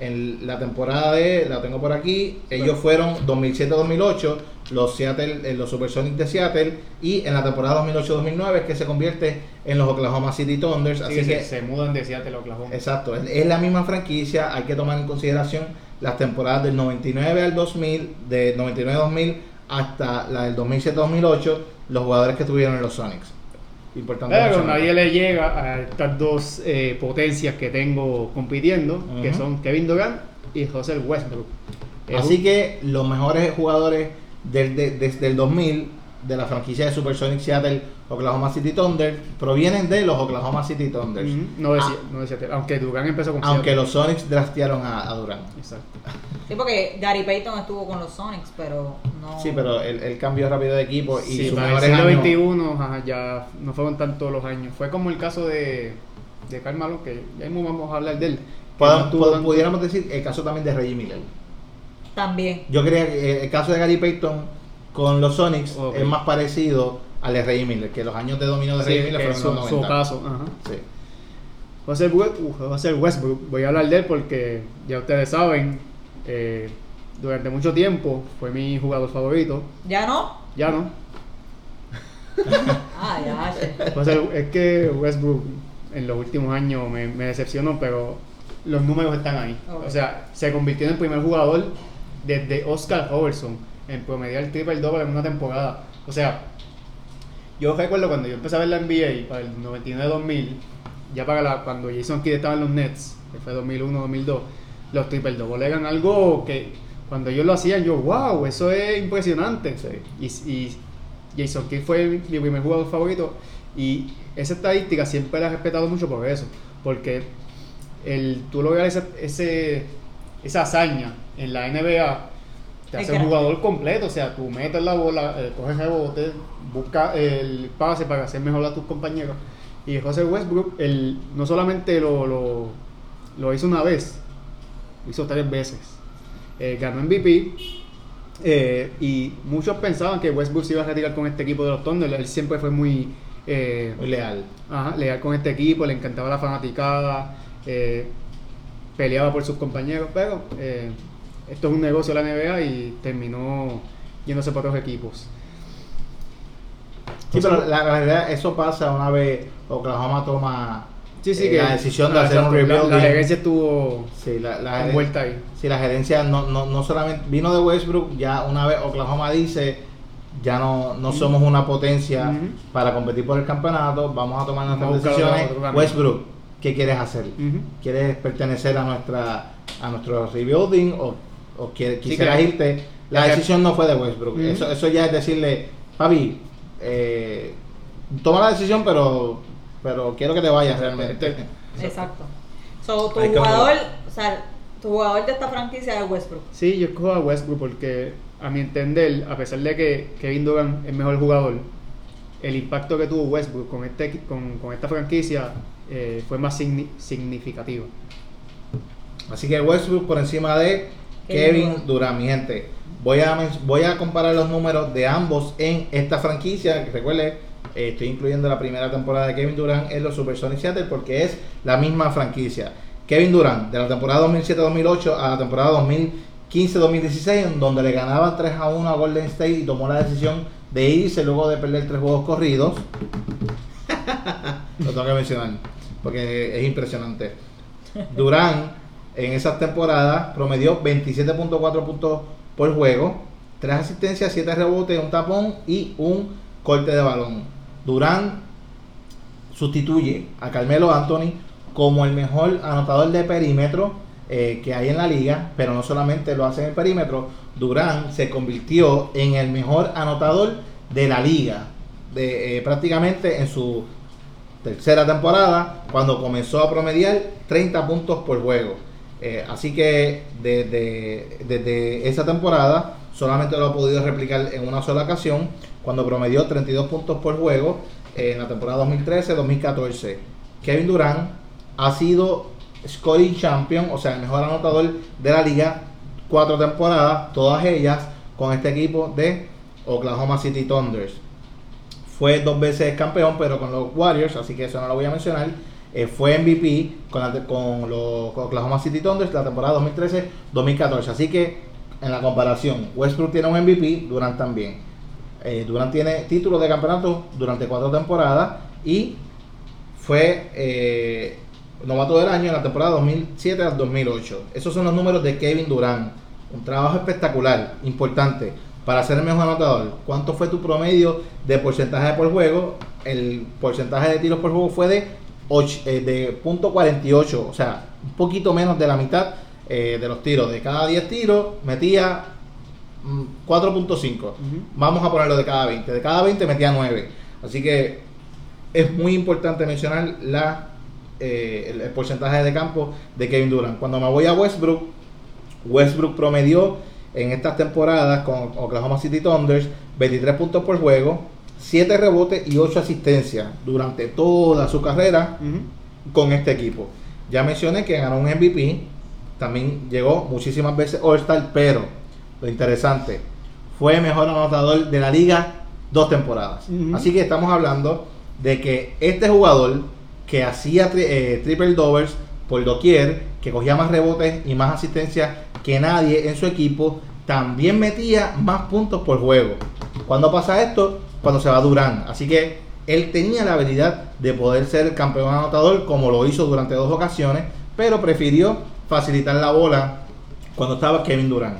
En la temporada de, la tengo por aquí, ellos fueron 2007-2008, los Seattle, eh, los Supersonics de Seattle, y en la temporada 2008-2009 es que se convierte en los Oklahoma City Thunders, Así que que, se, se mudan de Seattle a Oklahoma. exacto, es, es la misma franquicia, hay que tomar en consideración las temporadas del 99 al 2000, de 99-2000 hasta la del 2007-2008, los jugadores que tuvieron en los Sonics. Importante Pero nadie le llega a estas dos eh, potencias que tengo compitiendo, que son Kevin Durant y Russell Westbrook. Es Así que los mejores jugadores del- de- desde el 2000 de la franquicia de Supersonic Seattle Oklahoma City Thunder provienen de los Oklahoma City Thunders. Ujú, no, de, Ah, no de Seattle, aunque Durant empezó con aunque Seattle. los Sonics draftearon a, a Durant. Exacto. Sí, porque Gary Payton estuvo con los Sonics, pero no. Sí, pero él, él cambió rápido de equipo y Sí, sus para el mejores siglo años... XXI ajá, ya no fueron tantos los años. Fue como el caso de, de Karl Malone, que ya mismo vamos a hablar de él. no pudiéramos decir el caso también de Reggie Miller. También. Yo creía que el caso de Gary Payton con los Sonics es más parecido al de Reggie Miller, que los años de dominio de Sí, Reggie Miller fueron su, los 90. su caso. Ajá. Sí. We- uh, Russell Westbrook, voy a hablar de él porque ya ustedes saben, eh, durante mucho tiempo fue mi jugador favorito. ¿Ya no? Ya no. Ah, ya. Russell- es que Westbrook en los últimos años me, me decepcionó, pero los números están ahí. O sea, se convirtió en el primer jugador desde Oscar Robertson en promediar el triple doble en una temporada. O sea, yo recuerdo cuando yo empecé a ver la NBA para el 99-2000, ya para la, cuando Jason Kidd estaba en los Nets, que fue 2001-2002, los triple double eran algo que cuando ellos lo hacían, yo, wow, eso es impresionante. Y, y Jason Kidd fue mi, mi primer jugador favorito. Y esa estadística siempre la he respetado mucho por eso. Porque el, tú lograr ese, ese, esa hazaña en la NBA te hace un jugador completo. O sea, tú metes la bola, eh, coges rebote, buscas el pase para hacer mejor a tus compañeros. Y José Westbrook, él no solamente lo, lo, lo hizo una vez, lo hizo tres veces. Eh, ganó MVP. eh, y muchos pensaban que Westbrook se iba a retirar con este equipo de los Thunder. Él siempre fue muy, eh, Muy leal. Ajá, leal con este equipo, le encantaba la fanaticada, peleaba por sus compañeros, pero esto es un negocio de la NBA y terminó yéndose por otros equipos. Sí, pero la, la realidad, eso pasa una vez Oklahoma toma Sí, sí, eh, que la decisión de hacer un la- rebuilding. La, gerencia estuvo Sí, la, envuelta ahí. sí, la gerencia no, no, no solamente vino de Westbrook, ya una vez Oklahoma dice, ya no, no somos una potencia para competir por el campeonato, vamos a tomar nuestras decisiones. Westbrook, ¿qué quieres hacer? ¿Quieres pertenecer a nuestra a nuestro rebuilding o, o quisieras irte? La decisión no fue de Westbrook. Eso, eso ya es decirle, papi, eh, toma la decisión, pero pero quiero que te vayas realmente. Exacto. So, tu jugador, o sea, tu jugador de esta franquicia es Westbrook. Sí, yo escojo a Westbrook porque, a mi entender, a pesar de que Kevin Durant es mejor jugador, el impacto que tuvo Westbrook con, este, con, con esta franquicia eh, fue más signi- significativo. Así que Westbrook por encima de Kevin Durant, mi gente. Voy a, voy a comparar los números de ambos en esta franquicia. Recuerde, eh, estoy incluyendo la primera temporada de Kevin Durant en los Supersonics Seattle porque es la misma franquicia. Kevin Durant, de la temporada 2007-2008 a la temporada 2015-2016, en donde le ganaban 3 a 1 a Golden State y tomó la decisión de irse luego de perder tres juegos corridos. Lo tengo que mencionar porque es impresionante. Durán en esas temporadas promedió 27.4 puntos por juego, 3 asistencias, 7 rebotes, un tapón y un corte de balón. Durán sustituye a Carmelo Anthony como el mejor anotador de perímetro eh, que hay en la liga, pero no solamente lo hace en el perímetro, Durán se convirtió en el mejor anotador de la liga, eh, prácticamente en su tercera temporada, cuando comenzó a promediar 30 puntos por juego. Eh, así que desde, desde esa temporada solamente lo ha podido replicar en una sola ocasión, cuando promedió 32 puntos por juego eh, en la temporada 2013-2014. Kevin Durant ha sido scoring champion, o sea, el mejor anotador de la liga, cuatro temporadas, todas ellas con este equipo de Oklahoma City Thunders fue dos veces campeón, pero con los Warriors, así que eso no lo voy a mencionar. Eh, fue MVP con, la- con los Oklahoma City Thunders la temporada 2013-2014. Así que en la comparación, Westbrook tiene un MVP, Durant también. Eh, Durant tiene título de campeonato durante cuatro temporadas y fue eh, novato del año en la temporada 2007 al 2008. Esos son los números de Kevin Durant. Un trabajo espectacular, importante, para ser el mejor anotador. ¿Cuánto fue tu promedio de porcentaje por juego? El porcentaje de tiros por juego fue de, och- eh, de punto .48, o sea, un poquito menos de la mitad eh, de los tiros. De cada 10 tiros metía mm, 4.5. Vamos a ponerlo de cada 20. De cada 20 metía 9. Así que es muy importante mencionar la, eh, el, el porcentaje de campo de Kevin Durant. Cuando me voy a Westbrook, Westbrook promedió en estas temporadas con Oklahoma City Thunders 23 puntos por juego, 7 rebotes y 8 asistencias durante toda su carrera con este equipo. Ya mencioné que ganó un MVP, también llegó muchísimas veces All-Star, pero lo interesante, fue mejor anotador de la liga dos temporadas. Así que estamos hablando de que este jugador que hacía tri- eh, triple doubles por doquier, que cogía más rebotes y más asistencias que nadie en su equipo, también metía más puntos por juego. ¿Cuándo pasa esto? Cuando se va Durán. Así que Él tenía la habilidad de poder ser campeón anotador, como lo hizo durante dos ocasiones, pero prefirió facilitar la bola cuando estaba Kevin Durant.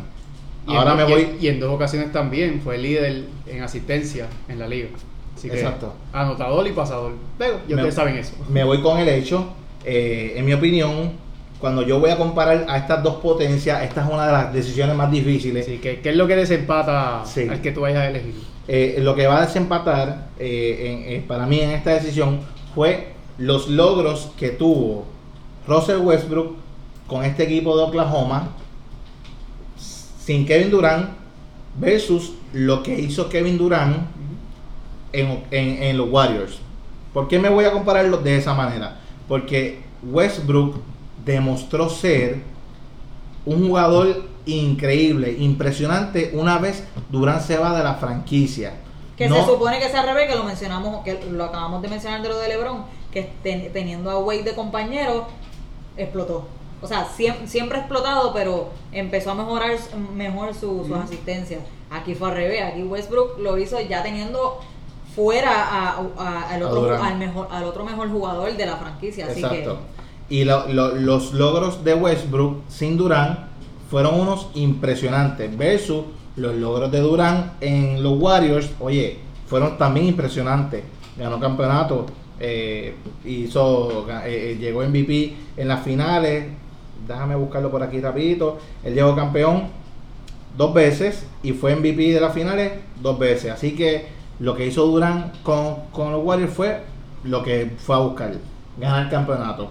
Y Ahora en, me y- voy. Y en dos ocasiones también fue líder en asistencia en la liga. Así que Exacto. anotador y pasador. Pero ya Me- ustedes saben eso. Me voy con el hecho, eh, en mi opinión, cuando yo voy a comparar a estas dos potencias, esta es una de las decisiones más difíciles. Así que, ¿qué es lo que desempata Sí. al que tú vayas a elegir? Eh, lo que va a desempatar eh, en- eh, para mí en esta decisión fue los logros que tuvo Russell Westbrook con este equipo de Oklahoma sin Kevin Durant versus lo que hizo Kevin Durant en, en- en los Warriors. ¿Por qué me voy a compararlo de esa manera? Porque Westbrook demostró ser un jugador increíble, impresionante una vez Durant se va de la franquicia. Que No- se supone que sea al revés, que lo mencionamos, que lo acabamos de mencionar de lo de LeBron, que ten- teniendo a Wade de compañero, explotó. O sea, siempre, siempre ha explotado, pero empezó a mejorar mejor su, sus asistencias. Aquí fue al revés, aquí Westbrook lo hizo ya teniendo fuera a- a- al, otro, al, mejor, al otro mejor jugador de la franquicia. Así Exacto. Y lo- lo- los logros de Westbrook sin Durant fueron unos impresionantes. Versus los logros de Durant en los Warriors, oye, fueron también impresionantes. Ganó campeonato, eh, hizo, eh, eh, llegó MVP en las finales. Déjame buscarlo por aquí rapidito. Él llegó campeón dos veces y fue MVP de las finales dos veces. Así que lo que hizo Durant con, con los Warriors fue lo que fue a buscar, ganar el campeonato.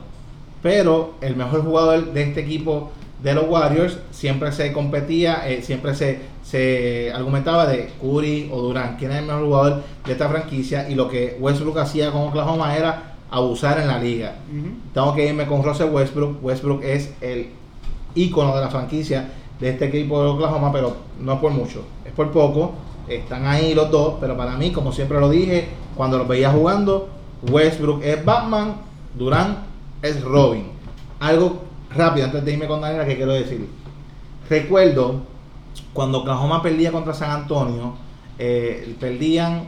Pero el mejor jugador de este equipo de los Warriors siempre se competía, eh, siempre se, se argumentaba de Curry o Durant, quién es el mejor jugador de esta franquicia y lo que Westbrook hacía con Oklahoma era abusar en la liga. Tengo que irme con Russell Westbrook. Westbrook es el ícono de la franquicia de este equipo de Oklahoma, pero no es por mucho, es por poco. Están ahí los dos, pero para mí, como siempre lo dije, cuando los veía jugando, Westbrook es Batman, Durant es Robin. Algo rápido antes de irme con Daniela que quiero decir. Recuerdo cuando Oklahoma perdía contra San Antonio, eh, perdían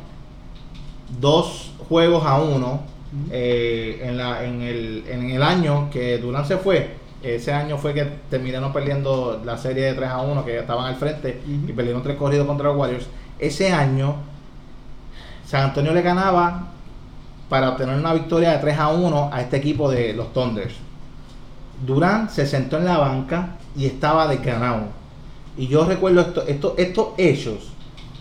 dos juegos a uno eh, en, la, en, el, en el año que Durant se fue. Ese año fue que terminaron perdiendo la serie de 3 a 1, que estaban al frente y perdieron tres corridos contra los Warriors. Ese año, San Antonio le ganaba para obtener una victoria de 3 a 1 a este equipo de los Thunders. Durant se sentó en la banca y estaba desganado. Y yo recuerdo esto, esto- estos hechos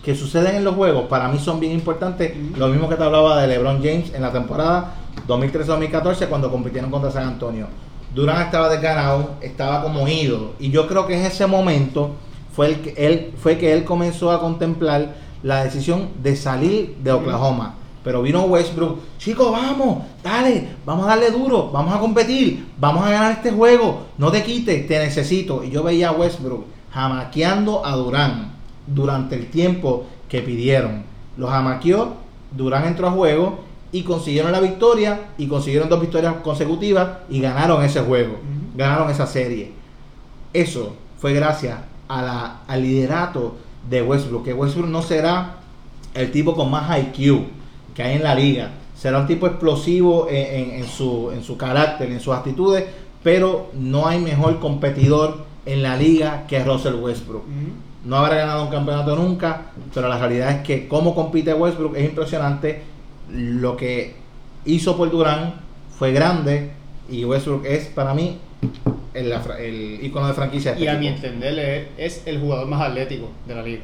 que suceden en los juegos, para mí son bien importantes. Lo mismo que te hablaba de LeBron James en la temporada 2013-2014 cuando compitieron contra San Antonio. Durant estaba desganado, estaba como ido. Y yo creo que en ese momento fue, el que él, fue que él comenzó a contemplar la decisión de salir de Oklahoma. Pero vino Westbrook, chicos, vamos, dale, vamos a darle duro, vamos a competir, vamos a ganar este juego, no te quites, te necesito. Y yo veía a Westbrook jamaqueando a Durán durante el tiempo que pidieron. Lo jamaqueó, Durán entró a juego y consiguieron la victoria y consiguieron dos victorias consecutivas y ganaron ese juego, ganaron esa serie. Eso fue gracias a la, al liderato de Westbrook, que Westbrook no será el tipo con más IQ que hay en la liga. Será un tipo explosivo en, en- en su, en su carácter, en sus actitudes, pero no hay mejor competidor en la liga que Russell Westbrook. No habrá ganado un campeonato nunca, pero la realidad es que cómo compite Westbrook es impresionante. Lo que hizo por Durán fue grande y Westbrook es para mí el, icono de franquicia. este Y a mi entender es, es el jugador más atlético de la liga.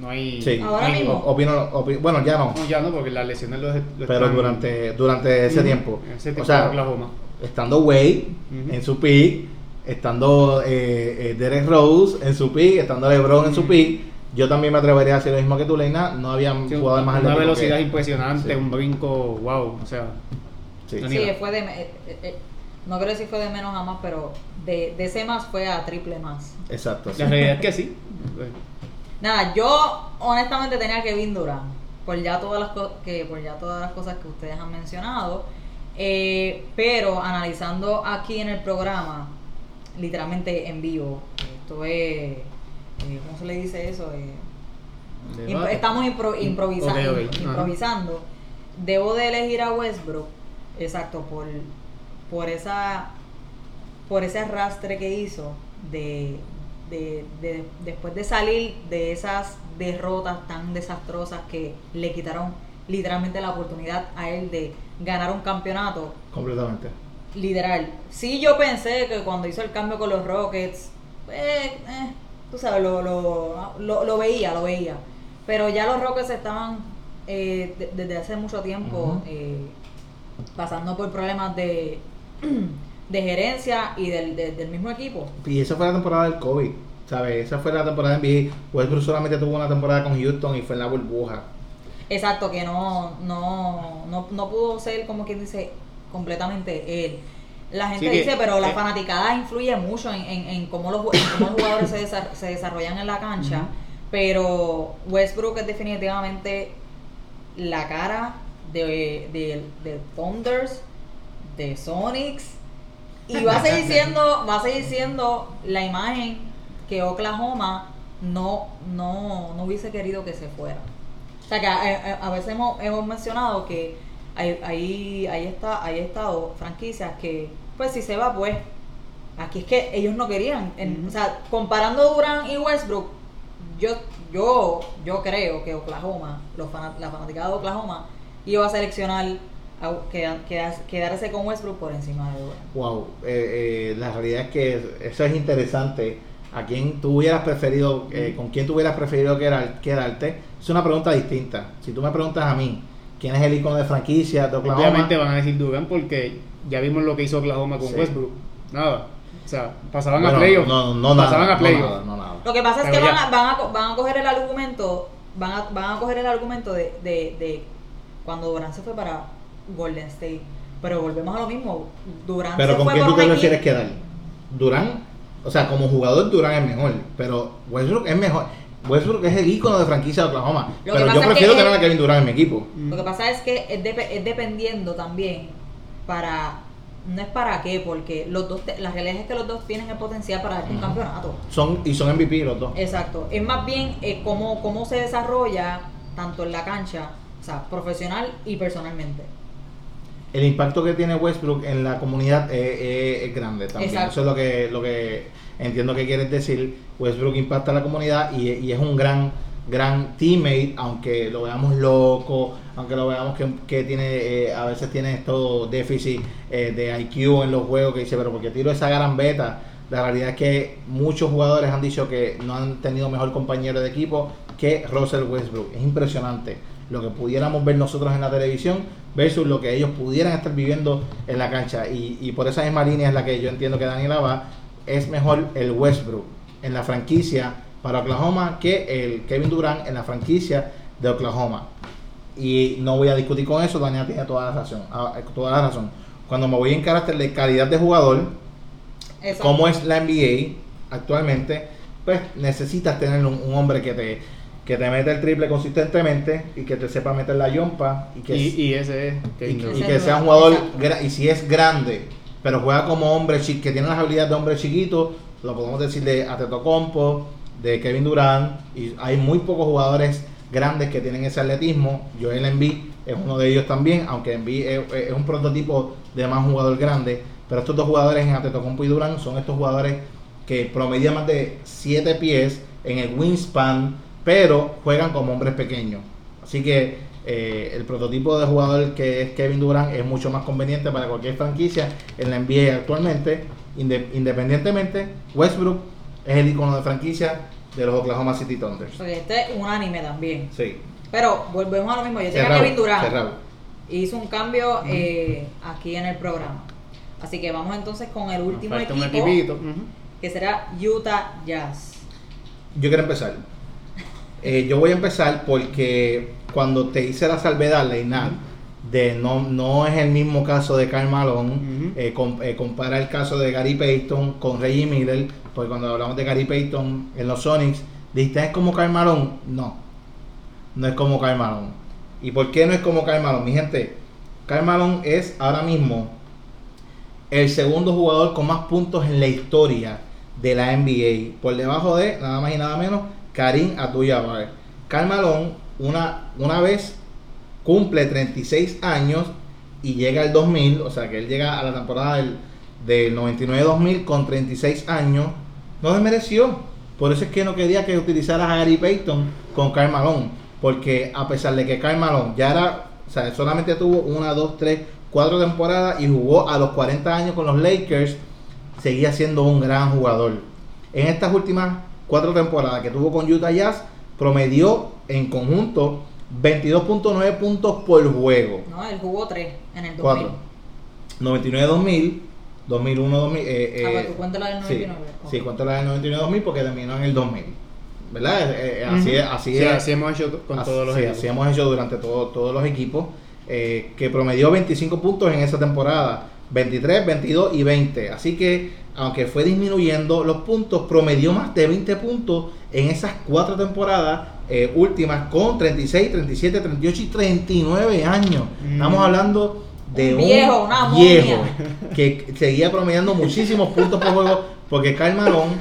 No hay. Sí. Ahora mismo. Opino- bueno, ya no, No, ya no, porque las lesiones lo, lo pero están- durante, durante ese Ujú. tiempo. Ese tiempo o sea, Oklahoma. estando Wade en su pick, estando eh, eh, Derek Rose en su pick, estando LeBron en su pick, yo también me atrevería a decir lo mismo que tú, Leina. No había Sí, jugador más una velocidad que- impresionante, Sí. un brinco, wow. O sea, Sí. Fue de. eh, eh, eh, no creo si fue de menos a más, pero de, de C más fue a triple más. Exacto. sí. la realidad es que sí. Nada, yo honestamente tenía que Kevin Durant por ya todas las co- que por ya todas las cosas que ustedes han mencionado, Eh, pero analizando aquí en el programa, literalmente en vivo, esto es, eh, ¿cómo se le dice eso? Eh, Imp- estamos impro- improvisa- Ok, ok. Ajá. improvisando. debo de elegir a Westbrook, exacto, por, por esa por ese arrastre que hizo de, de, de- después de salir de esas derrotas tan desastrosas que le quitaron literalmente la oportunidad a él de ganar un campeonato Completamente. literal. Sí, yo pensé que cuando hizo el cambio con los Rockets, eh, eh, tú sabes, lo, lo, lo, lo veía, lo veía. Pero ya los Rockets estaban eh, de- desde hace mucho tiempo eh, pasando por problemas de, de gerencia y del, de- del mismo equipo. Y esa fue la temporada del COVID, ¿sabes? Esa fue la temporada de NBA. Westbrook solamente tuvo una temporada con Houston y fue en la burbuja. Exacto, que no, no, no, no pudo ser como quien dice completamente él. La gente Sí que- dice, pero la eh, fanaticada influye mucho en, en, en cómo, los, en cómo los jugadores se, desa- se desarrollan en la cancha. Pero Westbrook es definitivamente la cara de, de, de Thunders, de Sonics. Y va a seguir siendo, va a seguir siendo la imagen que Oklahoma no, no, no hubiese querido que se fuera. O sea que a, a- a veces hemos, hemos mencionado que hay, hay, hay, está, hay estado franquicias que, pues si se va, pues aquí es que ellos no querían. En- O sea, comparando Durán y Westbrook, yo, yo, yo creo que Oklahoma, los fana- la fanaticada de Oklahoma, iba a seleccionar a, queda- queda- quedarse con Westbrook por encima de Durán. Wow, eh, eh, la realidad es que eso es interesante. ¿A quién tú hubieras preferido, eh, con quién tú hubieras preferido quedar- quedarte? Es una pregunta distinta. Si tú me preguntas a mí, ¿quién es el icono de franquicia de Oklahoma? Obviamente van a decir Durant porque ya vimos lo que hizo Oklahoma con Sí. Westbrook. Nada. O sea, pasaban Bueno, a playoff. No, no, nada, pasaban a no playoff. nada, no nada. Lo que pasa es Pero que van a, van, a, van a coger el argumento, van a, van a coger el argumento de, de, de cuando Durán se fue para Golden State. Pero volvemos a lo mismo. Durán Pero se ¿con fue quién tú te prefieres quedar? Durán, o sea, como jugador Durán es mejor, pero Westbrook es mejor. Westbrook es el icono de franquicia de Oklahoma, pero yo prefiero que tener a Kevin Durant en mi equipo. Lo que pasa es que es dependiendo también para no es para qué, porque los dos te- la realidad es que los dos tienen el potencial para darte un campeonato. Son y son MVP los dos. Exacto. Es más bien eh, cómo, cómo se desarrolla tanto en la cancha, o sea, profesional y personalmente. El impacto que tiene Westbrook en la comunidad es, es- es grande también. Exacto. Eso es lo que, lo que entiendo que quieres decir. Westbrook impacta a la comunidad y, y es un gran gran teammate, aunque lo veamos loco, aunque lo veamos que, que tiene eh, a veces tiene estos déficit eh, de IQ en los juegos que dice, pero porque tiro esa gran beta. La realidad es que muchos jugadores han dicho que no han tenido mejor compañero de equipo que Russell Westbrook. Es impresionante lo que pudiéramos ver nosotros en la televisión versus lo que ellos pudieran estar viviendo en la cancha. Y, y por esa misma línea es la que yo entiendo que Daniela va. Es mejor el Westbrook en la franquicia para Oklahoma que el Kevin Durant en la franquicia de Oklahoma. Y no voy a discutir con eso, Daniela tiene toda la razón. ah, Toda la razón. Cuando me voy en carácter de calidad de jugador, como es la NBA actualmente, pues necesitas tener un, un hombre que te, que te mete el triple consistentemente y que te sepa meter la yompa y que, Y, y ese es y, que sea un jugador, y si es grande, pero juega como hombre chi- que tiene las habilidades de hombre chiquito, lo podemos decir de Atetokounmpo, de Kevin Durant, y hay muy pocos jugadores grandes que tienen ese atletismo. Joel Embiid es uno de ellos también, aunque Embiid es, es un prototipo de más jugador grande, pero estos dos jugadores en Atetokounmpo y Durant son estos jugadores que promedian más de 7 pies en el wingspan, pero juegan como hombres pequeños. Así que eh, el prototipo de jugador que es Kevin Durant es mucho más conveniente para cualquier franquicia en la NBA actualmente. Inde- independientemente, Westbrook es el icono de franquicia de los Oklahoma City Thunder. Porque este es un anime también. Sí. Pero volvemos a lo mismo. Yo Cerrado, Kevin Durant. cerrado. Hizo un cambio eh, aquí en el programa. Así que vamos entonces con el último equipo, que será Utah Jazz. Yo quiero empezar. Eh, yo voy a empezar porque cuando te hice la salvedad, Leinal, de no, no es el mismo caso de Karl Malone, eh, com- eh, compara el caso de Gary Payton con Reggie Miller, porque cuando hablamos de Gary Payton en los Sonics, dijiste, ¿es como Karl Malone? No, no es como Karl Malone. ¿Y por qué no es como Karl Malone? Mi gente, Karl Malone es ahora mismo el segundo jugador con más puntos en la historia de la NBA, por debajo de nada más y nada menos Karim Abdul-Jabbar. Karl Malone una, una vez cumple 36 años y llega al 2000, o sea que él llega a la temporada del, del 99-2000 con 36 años, no desmereció. Por eso es que no quería que utilizaras a Gary Payton con Karl Malone, porque a pesar de que Karl Malone ya era, o sea, solamente tuvo una, dos, tres, cuatro temporadas y jugó a los 40 años con los Lakers, seguía siendo un gran jugador. En estas últimas cuatro temporadas que tuvo con Utah Jazz, promedió en conjunto 22.9 puntos por juego. No, él jugó 3 en el 2000. 4. 99-2000, 2001-2000. Eh, Ah, eh, pero tú cuéntala del 99. Sí, ok. sí, cuento la del 99-2000 porque terminó en el 2000. ¿Verdad? Eh, eh, así, Ujú. es, así, Sí, es, así hemos hecho con así- todos los sí, equipos. así hemos hecho durante todo- todos los equipos. eh, que promedió 25 puntos en esa temporada. 23, 22 y 20. Así que, aunque fue disminuyendo los puntos, promedió más de 20 puntos en esas cuatro temporadas eh, últimas con 36, 37, 38 y 39 años. Mm. Estamos hablando de Un un, viejo, una viejo momia. que seguía promediando muchísimos puntos por juego porque Karl Malone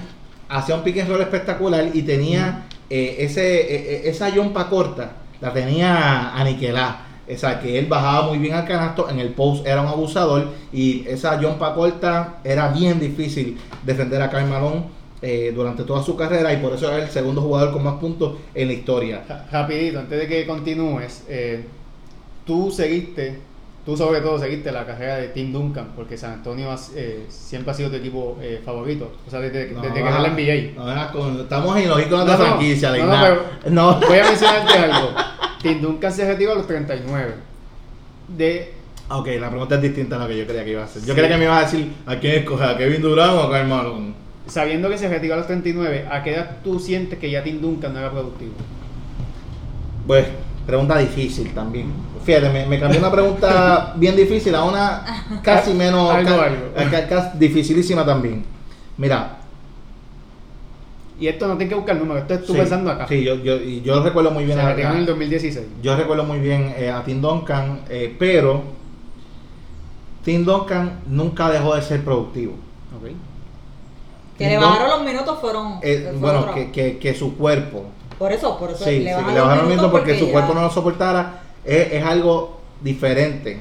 hacía un pick and roll espectacular y tenía eh, ese eh, eh, esa yompa corta la tenía aniquilada o sea que él bajaba muy bien al canasto en el post era un abusador y esa yompa corta era bien difícil defender a Karl Malone eh, durante toda su carrera y por eso era el segundo jugador con más puntos en la historia Ra- Rapidito, antes de que continúes, eh, tú seguiste, tú sobre todo seguiste la carrera de Tim Duncan, porque San Antonio has- eh, siempre ha sido tu equipo favorito, o sea, desde, No, desde que era la NBA. no, era con- estamos en los iconos de No, no, franquicia no, Leina. no, pero- no. Voy a mencionarte algo. Tim Duncan se retiró a los 39. De, Ok, la pregunta es distinta a lo que yo creía que iba a hacer. Yo Sí. creía que me iba a decir a quién escoger, a Kevin Durant o a Karl Malone. sabiendo que se retiró a los 39, ¿a qué edad tú sientes que ya Tim Duncan no era productivo? Pues, pregunta difícil también. Fíjate, me, me cambió una pregunta bien difícil a una casi menos. Algo, ca- algo. ca- ca- dificilísima también. Mira. Y esto no tiene que buscar números, esto es tú sí, pensando acá. Sí, yo, yo, yo recuerdo muy bien se a- retiró en el 2016. Yo recuerdo muy bien eh, a Tim Duncan, eh, pero Tim Duncan nunca dejó de ser productivo. Ok. Que le bajaron los minutos fueron. Eh, fue bueno, que, que, que su cuerpo Por eso, por eso Sí, le que bajaron le bajaron los el minutos minuto porque, su ya- cuerpo no lo soportara. Es, es algo diferente.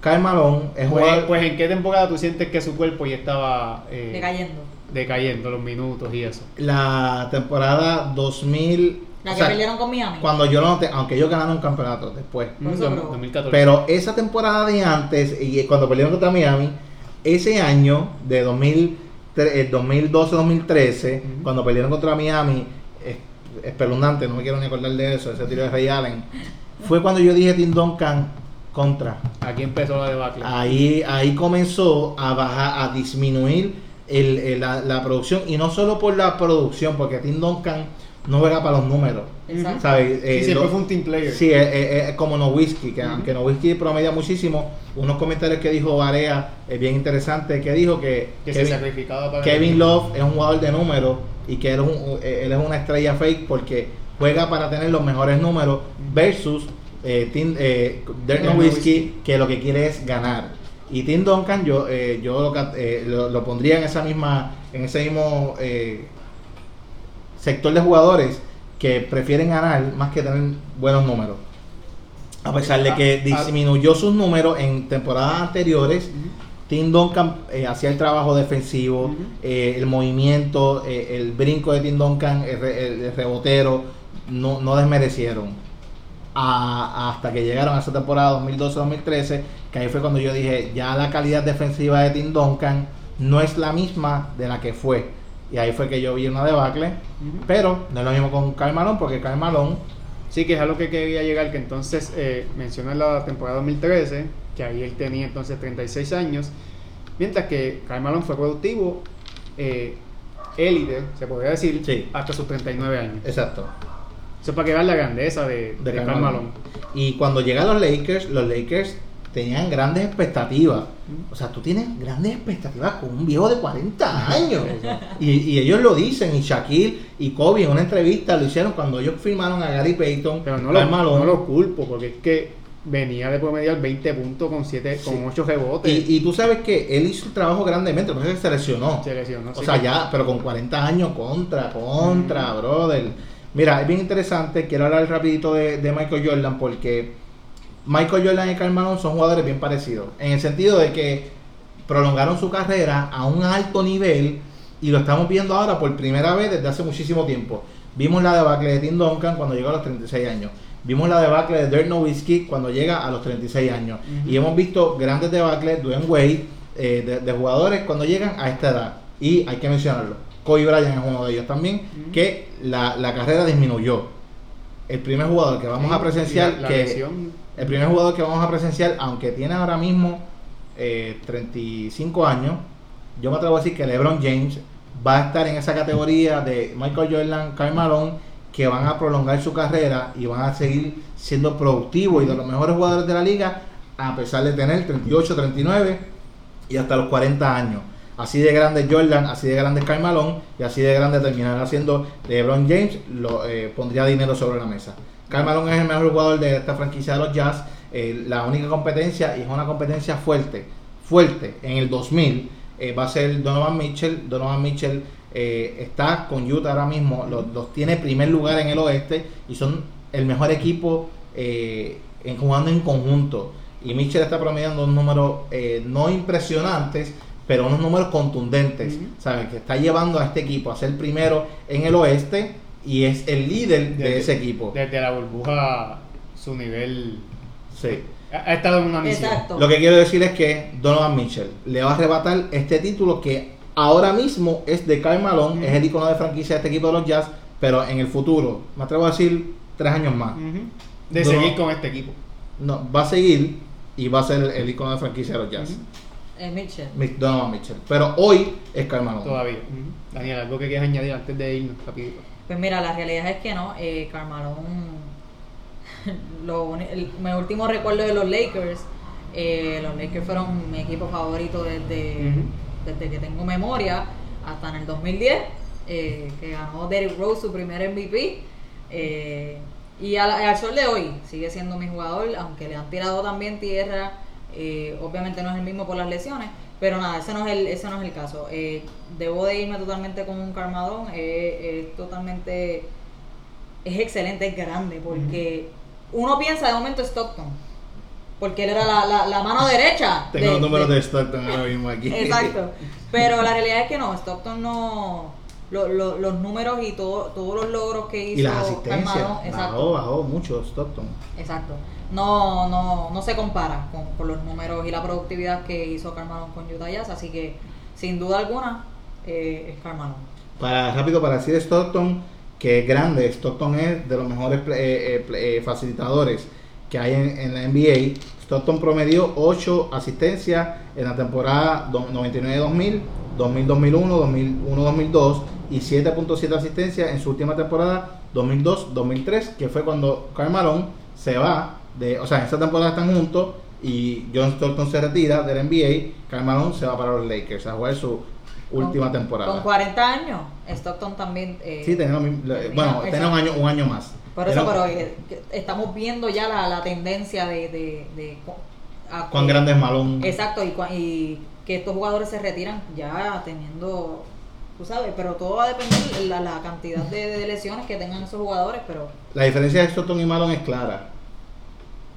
Kyle Malone es Pues, jugador. pues, ¿en qué temporada tú sientes que su cuerpo ya estaba eh, Decayendo. Decayendo los minutos y eso? la temporada 2000. La o que sea, perdieron con Miami. Cuando yo lo noté, aunque ellos ganaron un campeonato después. Por eso, Mm, pero- 2014. Pero esa temporada de antes, y cuando perdieron contra Miami, ese año de 2000, eh, 2012-2013, Ujú. cuando perdieron contra Miami, es espeluznante, no me quiero ni acordar de eso, ese tiro de Ray Allen, fue cuando yo dije Tim Duncan contra. Aquí empezó la debacle. Ahí, ahí comenzó a bajar, a disminuir el- el- la, la producción, y no solo por la producción, porque Tim Duncan no juega para los números. ¿sabes? Sí, Eh, siempre lo- fue un team player. Sí, es, es- es como Nowitzki, que Ujú. aunque Nowitzki promedia muchísimo, unos comentarios que dijo Barea es bien interesante, que dijo que, que se Kevin, sacrificaba para Kevin Love es un jugador de números y que él es, un- eh, él es una estrella fake porque juega para tener los mejores números versus eh, eh, Dirk Dirk Nowitzki, que lo que quiere es ganar. Y Tim Duncan yo, eh, yo lo, eh, lo- lo pondría en esa misma en ese mismo eh, sector de jugadores que prefieren ganar más que tener buenos números. A pesar de que Ah, ah. disminuyó sus números en temporadas anteriores, Tim Duncan eh, hacía el trabajo defensivo, eh, el movimiento, eh, el brinco de Tim Duncan, el, re- el- el rebotero, no, no desmerecieron. A- hasta que llegaron a esa temporada 2012-2013, que ahí fue cuando yo dije, ya la calidad defensiva de Tim Duncan no es la misma de la que fue. Y ahí fue que yo vi una debacle. Pero no es lo mismo con Karl Malone, porque Karl Malone Sí, que es a lo que quería llegar, que entonces eh, menciona la temporada 2013, que ahí él tenía entonces 36 años, mientras que Karl Malone fue productivo, eh, élite, se podría decir, Sí. hasta sus 39 años. Exacto. Eso es para que vean la grandeza de, de de Karl Malone. Y cuando llegan los Lakers, los Lakers tenían grandes expectativas. O sea, tú tienes grandes expectativas con un viejo de 40 años. y, y ellos lo dicen, y Shaquille y Kobe en una entrevista lo hicieron cuando ellos firmaron a Gary Payton, Pero no lo, no lo culpo, porque es que venía de promediar 20 puntos con 7, Sí. con 8 rebotes. y, y tú sabes que él hizo el trabajo grandemente, eso se lesionó. se lesionó. O sea, que- ya, pero con 40 años contra, contra, Mm. brother. Mira, es bien interesante, quiero hablar rapidito de, de Michael Jordan porque Michael Jordan y Karl Malone son jugadores bien parecidos, en el sentido de que prolongaron su carrera a un alto nivel y lo estamos viendo ahora por primera vez desde hace muchísimo tiempo. Vimos la debacle de Tim Duncan cuando llegó a los 36 años. Vimos la debacle de Dirk Nowitzki cuando llega a los 36 años. Y hemos visto grandes debacles, Dwayne Wade, eh, de, de jugadores cuando llegan a esta edad. Y hay que mencionarlo. Kobe Bryant es uno de ellos también, que la, la carrera disminuyó. El primer jugador que vamos Sí, a presenciar, la- la que lesión. el primer jugador que vamos a presenciar, aunque tiene ahora mismo eh, 35 años, yo me atrevo a decir que LeBron James va a estar en esa categoría de Michael Jordan, Karl Malone, que van a prolongar su carrera y van a seguir siendo productivos y de los mejores jugadores de la liga, a pesar de tener 38, 39 y hasta los 40 años. Así de grande Jordan, así de grande Karl Malone y así de grande terminará siendo LeBron James, lo, eh, pondría dinero sobre la mesa. Karl Malone es el mejor jugador de esta franquicia de los Jazz, eh, la única competencia y es una competencia fuerte, fuerte. En el 2000 eh, va a ser Donovan Mitchell, Donovan Mitchell está con Utah ahora mismo, los, tiene primer lugar en el oeste y son el mejor equipo en, jugando en conjunto. Y Mitchell está promediando unos números eh, no impresionantes, pero unos números contundentes. Ujú. ¿Saben? Que está llevando a este equipo a ser primero en el oeste y es el líder de Desde- ese equipo. Desde la burbuja, su nivel. Sí. Ha, estado en una misión. Exacto. Lo que quiero decir es que Donovan Mitchell le va a arrebatar este título que ahora mismo es de Karl Malone, es el icono de franquicia de este equipo de los Jazz, pero en el futuro, me atrevo a decir, tres años más. Ujú. De seguir con este equipo. No, va a seguir y va a ser el, el icono de franquicia de los Jazz. Eh, Mitchell. Mi- Donovan Mitchell. Pero hoy es Karl Malone. Todavía. Ujú. Daniel, algo que quieras añadir antes de irnos, rapidito. Pues mira, la realidad es que no, eh, lo uni- el, mi último recuerdo de los Lakers, eh, los Lakers fueron mi equipo favorito desde, desde que tengo memoria hasta en el 2010, eh, que ganó Derrick Rose su primer MVP. eh, y al, al sol de hoy sigue siendo mi jugador, aunque le han tirado también tierra, eh, obviamente no es el mismo por las lesiones, pero nada, ese no es el, ese no es el caso. Eh, debo de irme totalmente con un Carmadón, eh, es totalmente, es excelente, es grande, porque uno piensa de momento Stockton, porque él era la, la, la mano derecha. Tengo de- los números de- de Stockton ahora mismo aquí. Exacto. Pero la realidad es que no, Stockton no. lo- lo- los números y todo, todos los logros que hizo y las asistencias. Carmelo, exacto. Bajó, bajó mucho Stockton. Exacto. No, no, no se compara con, con los números y la productividad que hizo Carmelo con Utah Jazz, así que sin duda alguna eh, es Carmelo. Para, rápido, para decir Stockton, que es grande, Stockton es de los mejores eh, eh, eh, facilitadores que hay en, la NBA. Stockton promedió 8 asistencias en la temporada do- 99-2000, 2000-2001, 2001-2002 y 7.7 asistencias en su última temporada 2002-2003, que fue cuando Karl Malone se va, de, o sea, en esa temporada están juntos y John Stockton se retira del NBA, Karl Malone se va para los Lakers a jugar su última Con- temporada. Con 40 años, Stockton también. eh, Sí, tenía bueno, tenía un año, un año más. Por eso, pero eh, estamos viendo ya la, la tendencia de. de, de cu- a Cuán grande es Malone. Exacto, y, y que estos jugadores se retiran ya teniendo. Tú sabes, pero todo va a depender de la, la cantidad de, de lesiones que tengan esos jugadores, pero. La diferencia de Stockton y Malone es clara.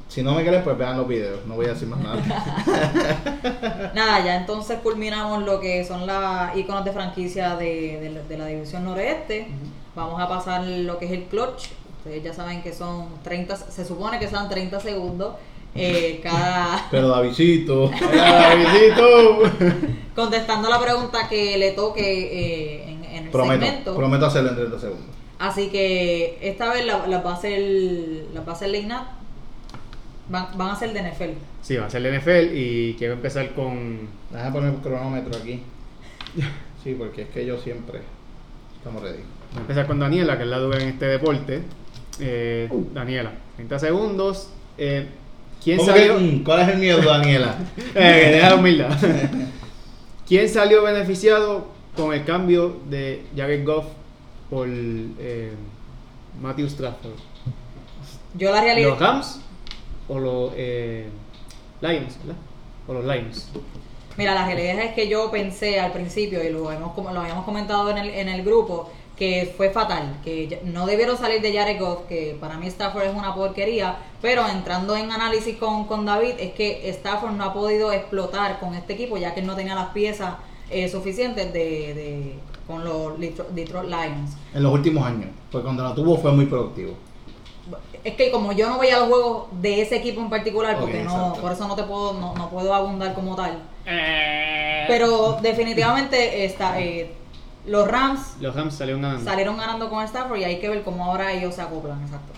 Si no me creen, pues vean los videos. No voy a decir más nada. Nada, ya entonces culminamos lo que son las iconos de franquicia de, de la- de la división noreste. Vamos a pasar lo que es el clutch. Ustedes ya saben que son 30, se supone que son 30 segundos. eh, cada Pero Davidito. ¡Davidito! contestando la pregunta que le toque eh, en, en el prometo, segmento. prometo hacerlo en 30 segundos. Así que esta vez las la va a hacer las va a hacer Leinat. Van, van a ser de NFL. Sí, va a ser el NFL y quiero empezar con. Déjame poner el cronómetro aquí. Sí, porque es que yo siempre. Estamos ready. Voy a empezar con Daniela, que es la dura en este deporte. Eh, Daniela, 30 segundos. Eh, ¿Quién ¿Cómo que, salió? ¿Cuál es el miedo, Daniela? Eh, la humildad. ¿Quién salió beneficiado con el cambio de Jared Goff por eh, Matthew Stafford? Yo la realidad. ¿Los Rams o los eh, Lions? ¿verdad? O los Lions. Mira, la realidad es que yo pensé al principio, y lo, hemos, como lo habíamos comentado en el, en el grupo, que fue fatal, que no debieron salir de Jared Goff, que para mí Stafford es una porquería, pero entrando en análisis con, con David, es que Stafford no ha podido explotar con este equipo, ya que él no tenía las piezas eh, suficientes de, de- con los Detro- Detroit Lions. En los últimos años. Porque cuando la tuvo fue muy productivo. Es que como yo no veía los juegos de ese equipo en particular, porque no, exacto. por eso no te puedo, no, no puedo abundar como tal. Pero definitivamente está, eh, los Rams Los Rams salieron ganando. salieron ganando con Stafford y hay que ver cómo ahora ellos se acoplan, exacto.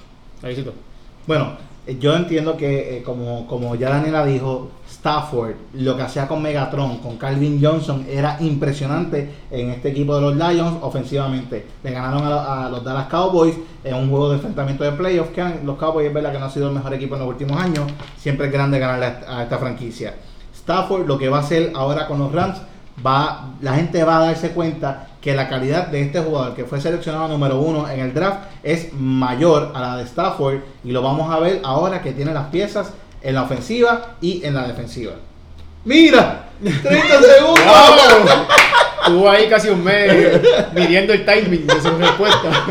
Bueno, eh, yo entiendo que, eh, como, como ya Daniela dijo, Stafford, lo que hacía con Megatron, con Calvin Johnson, era impresionante en este equipo de los Lions ofensivamente. Le ganaron a, lo- a los Dallas Cowboys en un juego de enfrentamiento de playoffs, que los Cowboys es verdad que no ha sido el mejor equipo en los últimos años. Siempre es grande ganarle a, a esta franquicia. Stafford, lo que va a hacer ahora con los Rams, va, la gente va a darse cuenta que la calidad de este jugador que fue seleccionado número uno en el draft es mayor a la de Stafford y lo vamos a ver ahora que tiene las piezas en la ofensiva y en la defensiva. ¡Mira! ¡30 segundos! Estuvo ahí casi un mes midiendo el timing de su respuesta.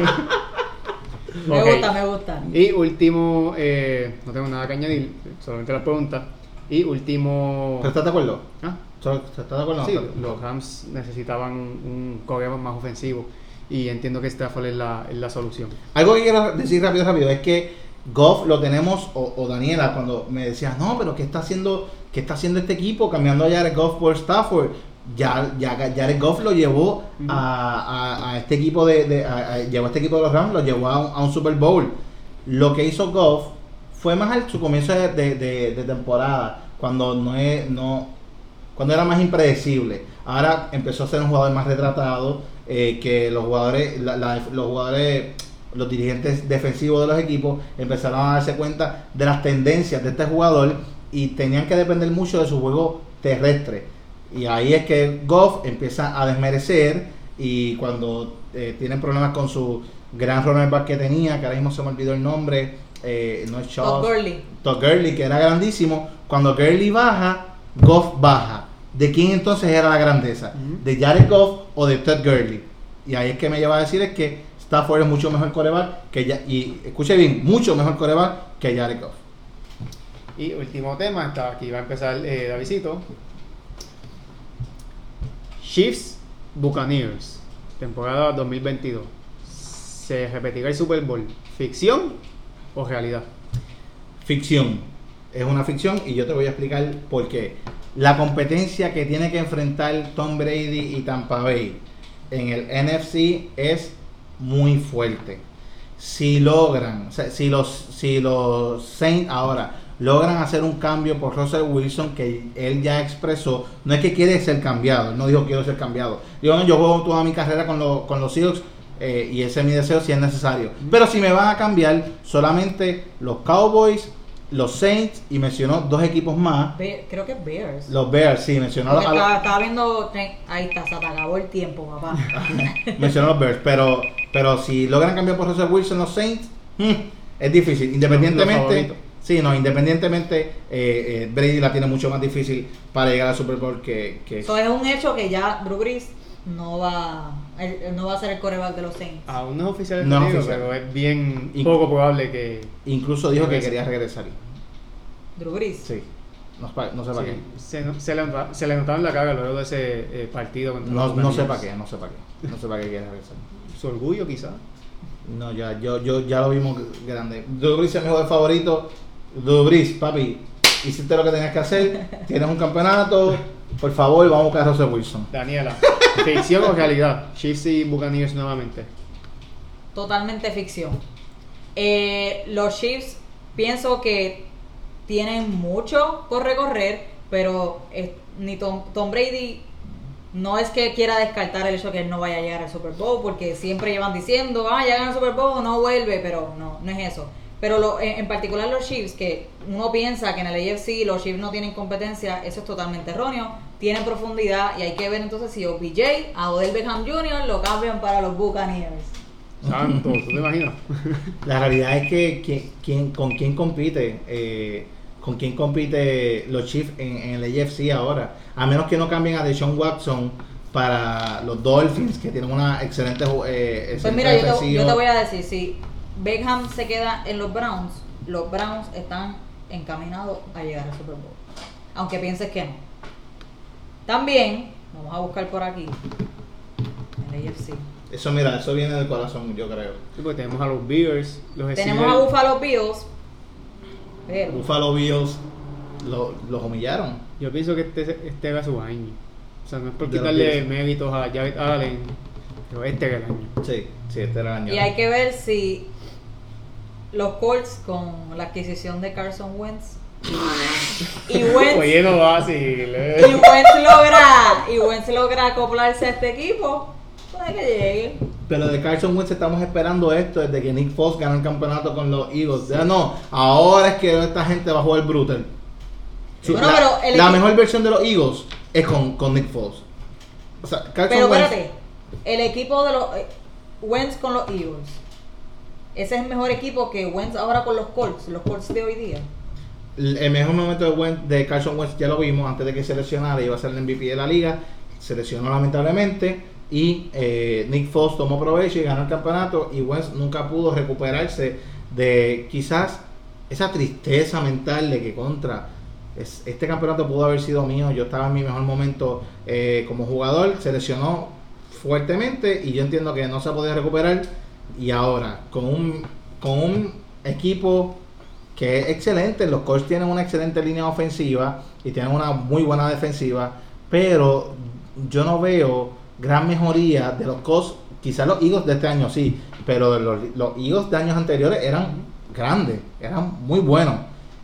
Me gusta, me gusta. Y último, eh, no tengo nada que añadir, solamente las preguntas. Y último. ¿Pero estás de acuerdo? ¿Ah? ¿Estás de acuerdo? Sí, los Rams necesitaban un coreback más ofensivo. Y entiendo que Stafford es la, es la solución. Algo que quiero decir rápido, rápido, es que Goff lo tenemos, o, o Daniela, cuando me decía, no, pero ¿qué está haciendo, qué está haciendo este equipo cambiando a Jared Goff por Stafford? Ya, ya Jared Goff lo llevó a, a- a este equipo de, de- a- a- llevó a este equipo de los Rams, lo llevó a un, a un Super Bowl. Lo que hizo Goff fue más al su comienzo de- de temporada, cuando no es, no, cuando era más impredecible. Ahora empezó a ser un jugador más retratado, eh, que los jugadores, la- la- los jugadores, los dirigentes defensivos de los equipos empezaron a darse cuenta de las tendencias de este jugador y tenían que depender mucho de su juego terrestre. Y ahí es que Goff empieza a desmerecer y cuando eh, tienen problemas con su gran back que tenía, que ahora mismo se me olvidó el nombre, eh, no es Todd Charles, Gurley. Todd Gurley, que era grandísimo. Cuando Gurley baja, Goff baja. ¿De quién entonces era la grandeza? ¿De Jared Goff o de Todd Gurley? Y ahí es que me lleva a decir es que Stafford es mucho mejor coreback que ya, y escuche bien, mucho mejor coreback que Jared Goff. Y último tema, está aquí va a empezar eh, Davidito. Chiefs Buccaneers, temporada 2022. ¿Se repetirá el Super Bowl? ¿Ficción o realidad? Ficción. Es una ficción y yo te voy a explicar por qué. La competencia que tiene que enfrentar Tom Brady y Tampa Bay en el NFC es muy fuerte. Si logran, si los, si los Saints ahora logran hacer un cambio por Russell Wilson, que él ya expresó, no es que quiere ser cambiado, él no dijo quiero ser cambiado. Digo, yo juego toda mi carrera con, los con los Seahawks eh, y ese es mi deseo si es necesario. Pero si me van a cambiar, solamente los Cowboys, los Saints y mencionó dos equipos más. Be- creo que es Bears. Los Bears, sí, mencionó, Porque a los- estaba, estaba viendo. Ahí está, se acabó el tiempo, papá. mencionó los Bears. Pero, pero si logran cambiar por Russell Wilson los Saints, hmm, es difícil. Los Independientemente, sí, no, independientemente, eh, eh, Brady la tiene mucho más difícil para llegar al Super Bowl que, que Eso es un hecho que ya Drew Brees no va, no va a ser el coreback de los Saints. Aún no es oficial No es partido, oficial. pero es bien poco probable que. incluso dijo que quería regresar. Drew Brees. Sí, no, pa- no sé para sí, qué. se, se le, se le notaba en la cara luego de ese eh, partido contra No, los no sé para qué, no sé para qué. No sé para qué quiere regresar. Su orgullo, quizá. No, ya, yo, yo, ya lo vimos grande. Drew Brees es mi jugador favorito. Drew Brees, papi, hiciste lo que tenías que hacer. Tienes un campeonato. Por favor, vamos a buscar a Russell Wilson. Daniela, ¿ficción o realidad? Chiefs y Buccaneers nuevamente. Totalmente ficción. Eh, los Chiefs pienso que tienen mucho por recorrer, pero eh, ni Tom, Tom Brady no es que quiera descartar el hecho de que él no vaya a llegar al Super Bowl, porque siempre llevan diciendo, ah, ya gana el Super Bowl, no vuelve, pero no, no es eso. Pero lo- en, en particular los Chiefs, que uno piensa que en el AFC los Chiefs no tienen competencia, eso es totalmente erróneo. Tienen profundidad y hay que ver entonces si OBJ, a Odell Beckham Jr. lo cambian para los Buccaneers. Santo, ¿tú te imaginas? La realidad es que ¿quién- quién- con quién compite, eh, con quién compite los Chiefs en, en el AFC ahora. A menos que no cambien a Deshaun Watson para los Dolphins, que tienen una excelente, eh, Pues mira, yo te, defensiva. yo te voy a decir, si Beckham se queda en los Browns, los Browns están encaminados a llegar al Super Bowl. Aunque pienses que no. También, vamos a buscar por aquí, en el AFC. Eso, mira, eso viene del corazón, yo creo. Sí, porque tenemos a los Bears, los Tenemos Steelers. a Buffalo Bills, pero Buffalo Bills lo- los humillaron. Yo pienso que este, este era su año. O sea, no es por De quitarle méritos a Jared Allen, pero este era el año. Sí, sí, este era el año. y hay que ver si los Colts con la adquisición de Carson Wentz y, y Wentz Oye, no va así. y Wentz logra y Wentz logra acoplarse a este equipo puede que llegue Pero de Carson Wentz estamos esperando esto desde que Nick Foles ganó el campeonato con los Eagles. Ya no, ahora es que esta gente va a jugar brutal. Bueno, la pero el la equipo- mejor versión de los Eagles es con, con Nick Foles. O sea, Carson pero Wentz- espérate el equipo de los eh, Wentz con los Eagles ese es el mejor equipo que Wentz ahora con los Colts los Colts de hoy día. El mejor momento de, Wentz- de Carson Wentz ya lo vimos antes de que se lesionara, iba a ser el MVP de la liga, se lesionó lamentablemente y eh, Nick Foles tomó provecho y ganó el campeonato y Wentz nunca pudo recuperarse de quizás esa tristeza mental de que contra es- este campeonato pudo haber sido mío, yo estaba en mi mejor momento eh, como jugador, se lesionó fuertemente y yo entiendo que no se ha podido recuperar y ahora con un, con un equipo que es excelente. Los Colts tienen una excelente línea ofensiva y tienen una muy buena defensiva, pero yo no veo gran mejoría de los Colts. Quizás los Eagles de este año sí, pero los, los de años anteriores eran grandes, eran muy buenos.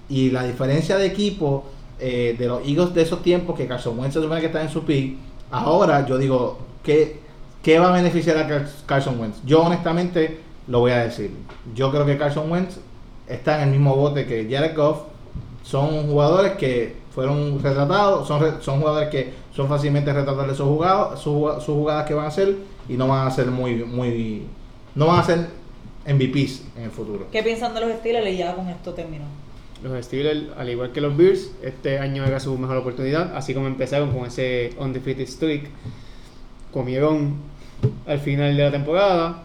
Y la diferencia de equipo eh, de los Eagles de esos tiempos, que Carson Wentz se supone que está en su pick, ahora yo digo, ¿qué, qué va a beneficiar a Car- Carson Wentz? Yo honestamente lo voy a decir. Yo creo que Carson Wentz está en el mismo bote que Jared Goff. Son jugadores que fueron retratados, son, re- son jugadores que son fácilmente retratables sus jugadas, sus, jugad- sus jugadas que van a hacer y no van a ser muy, muy, no van a ser MVPs en el futuro. ¿qué piensan de los Steelers? y ya con esto terminó Los Steelers, al igual que los Bears, este año era su mejor oportunidad. Así como empezaron con ese undefeated streak, comieron al final de la temporada,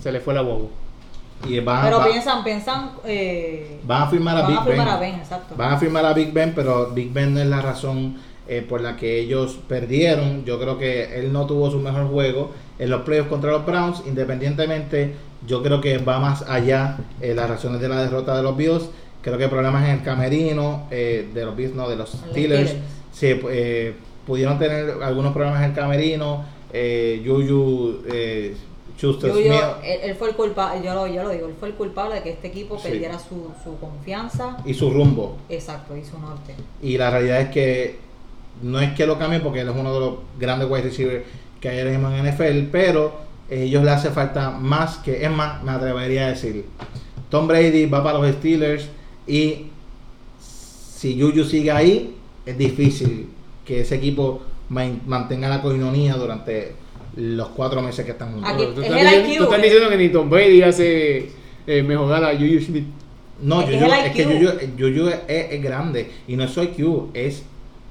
se les fue la bobo. Y van, pero va- piensan piensan eh, van a firmar a van Big a firmar Ben. a Ben exacto Van a firmar a Big Ben, pero Big Ben no es la razón eh, por la que ellos perdieron. Yo creo que él no tuvo su mejor juego en los playoffs contra los Browns. Independientemente, yo creo que va más allá eh, las razones de la derrota de los Bills. Creo que problemas en el camerino eh, de los Bills, no, de los Los Steelers. Steelers. Sí, eh, pudieron tener algunos problemas en el camerino. Eh, Juju, eh, Schuster Smith él, él fue el culpable, yo lo, yo lo digo, él fue el culpable de que este equipo Sí. perdiera su, su confianza. y su rumbo. Exacto, y su norte. Y la realidad es que no es que lo cambien porque él es uno de los grandes wide receivers que hay en NFL, pero ellos le hace falta más que, es más, me atrevería a decir. Tom Brady va para los Steelers y si Juju sigue ahí, es difícil que ese equipo mantenga la coinonía durante los cuatro meses que están juntos. Aquí- Tú es estás, el diciendo, IQ, tú estás eh. diciendo que ni Tom Brady hace eh, mejorar a Juju Smith. No, Es Juju, el es que. Juju, Juju es, es grande y no es su IQ, es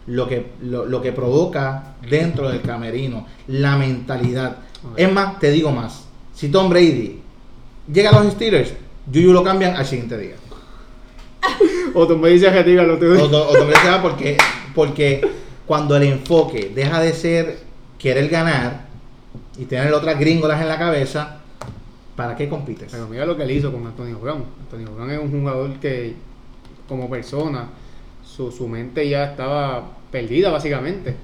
lo que, lo, lo que provoca dentro del camerino, la mentalidad. Es más, te digo más, si Tom Brady llega a los Steelers, Juju lo cambian al siguiente día. O Tom Brady se retira al otro O, o Tom Brady se va porque, porque cuando el enfoque deja de ser querer ganar y tener otras gringolas en la cabeza, ¿para qué compites? Pero mira lo que él hizo con Antonio Brown. Antonio Brown es un jugador que, como persona, su, su mente ya estaba perdida, básicamente.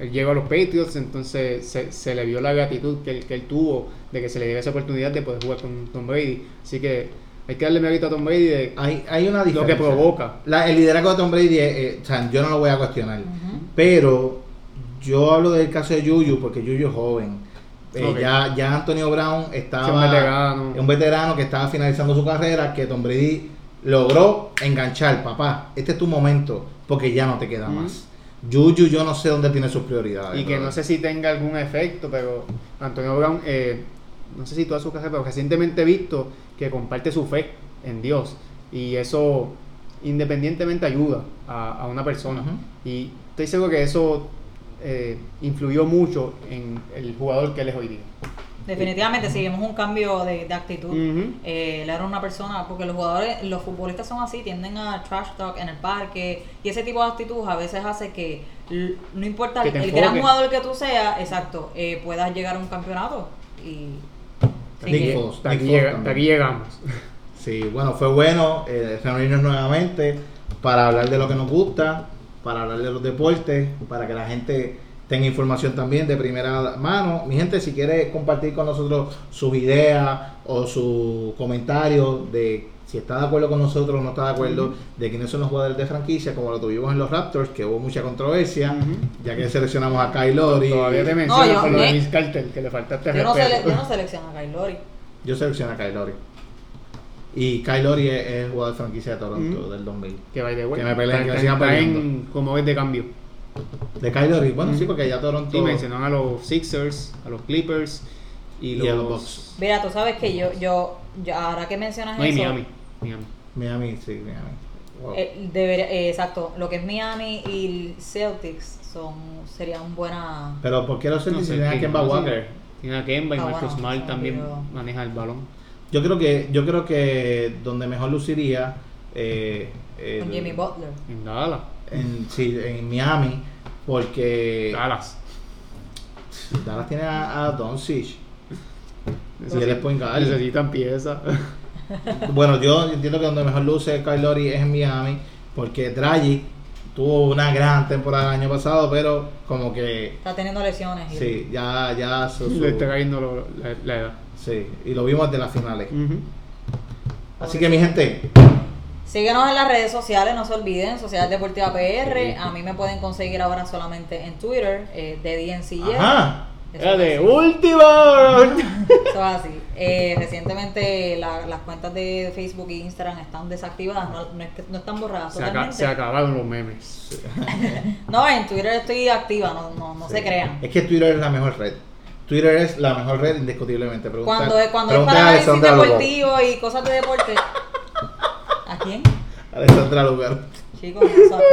Él llegó a los Patriots, entonces se, se le vio la gratitud que él, que él tuvo de que se le diera esa oportunidad de poder jugar con Tom Brady. Así que hay que darle mérito a Tom Brady de Hay, hay una lo que provoca. La- el liderazgo de Tom Brady, es- eh, o sea, yo no lo voy a cuestionar. Pero yo hablo del caso de Juju porque Juju es joven. Eh, ya, ya Antonio Brown estaba. Sí, un veterano. es un veterano que estaba finalizando su carrera. Que Tom Brady logró enganchar. Papá, este es tu momento. Porque ya no te queda más. Juju, yo no sé dónde tiene sus prioridades. Y que no sé si tenga algún efecto, pero Antonio Brown, eh, no sé si toda su carrera, pero recientemente he visto que comparte su fe en Dios. Y eso independientemente ayuda a, a una persona. Y estoy seguro que eso eh, influyó mucho en el jugador que él es hoy día. Definitivamente, si vemos un cambio de, de actitud. Eh, él era una persona, porque los jugadores, los futbolistas son así, tienden a trash talk en el parque y ese tipo de actitud a veces hace que no importa Que el, gran jugador que tú seas, exacto, eh, puedas llegar a un campeonato y Nick. Hasta aquí, Nick llega- aquí llegamos. Sí, bueno, fue bueno eh, reunirnos nuevamente para hablar de lo que nos gusta, para hablar de los deportes, para que la gente tenga información también de primera mano. Mi gente, si quiere compartir con nosotros sus ideas o sus comentarios de si está de acuerdo con nosotros o no está de acuerdo, de quiénes son los jugadores de franquicia, como lo tuvimos en los Raptors, que hubo mucha controversia, ya que seleccionamos a Kyle Lowry. Todavía te menciono yo- por lo de Vince Carter, que le faltaste yo, no sele- yo no selecciono a Kyle Lowry. Yo seleccioné a Kyle Lowry. Y Kyle Lowry es, es el jugador de franquicia de Toronto del 2000. Que the way, Que me peleen, que me sigan peleando. como es de cambio. De Kyle Lowry, bueno, sí, porque ya Toronto. Y mencionaron a los Sixers, a los Clippers y, Y los, a los Bucks. Mira, tú sabes que yo, yo, yo ahora que mencionas No, eso, Miami. Miami. Miami, sí, Miami. Wow. eh, debería- eh, exacto, lo que es Miami y Celtics son serían buena Pero ¿por qué los No Celtics sé, tienen a Kemba. Walker? Tiene a Kemba y Ah, Marcus bueno, Smart también maneja el balón. Yo creo que yo creo que donde mejor luciría eh, con el- Jimmy Butler. En Dallas. en, sí, en Miami porque Dallas. Dallas tiene a, a Doncic. Necesitan-. Necesitan pieza. Bueno, yo entiendo que donde mejor luce Kyle Lowry es en Miami porque Dragic tuvo una gran temporada el año pasado, pero como que Está teniendo lesiones. sí, ya ya su- su- Le está cayendo lo- la, la edad. sí, y lo vimos de las finales. Así que mi gente, Síguenos en las redes sociales, no se olviden, Sociedad Deportiva PR. A mí me pueden conseguir ahora solamente en Twitter, eh, de DNCJ. ajá, Eso es de última. Eso es así. Eh, recientemente la- las cuentas de Facebook e Instagram están desactivadas, no, no es que- no están borradas se, totalmente. se acabaron los memes. No, en Twitter estoy activa, no, no, no se Sí. crean. Es que Twitter es la mejor red. Twitter es la mejor red indiscutiblemente. Pregunta- Cuando es, cuando es para análisis deportivo y cosas de deporte. ¿A quién? Alessandra Lugar. Chicos, eso aquí.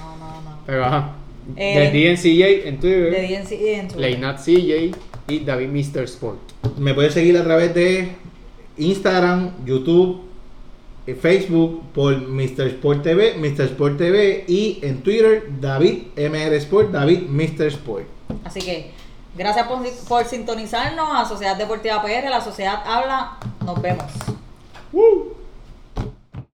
No, no, no. Pero ajá. Eh, de DNCJ en Twitter. De DNCJ en Twitter. Leinat CJ y David Mr. Sport. Me puedes seguir a través de Instagram, YouTube, eh, Facebook por Mr. Sport TV, Mr. Sport TV y en Twitter David MR Sport, David Mr. Sport. Así que gracias por, por sintonizarnos a Sociedad Deportiva PR. La sociedad habla. Nos vemos.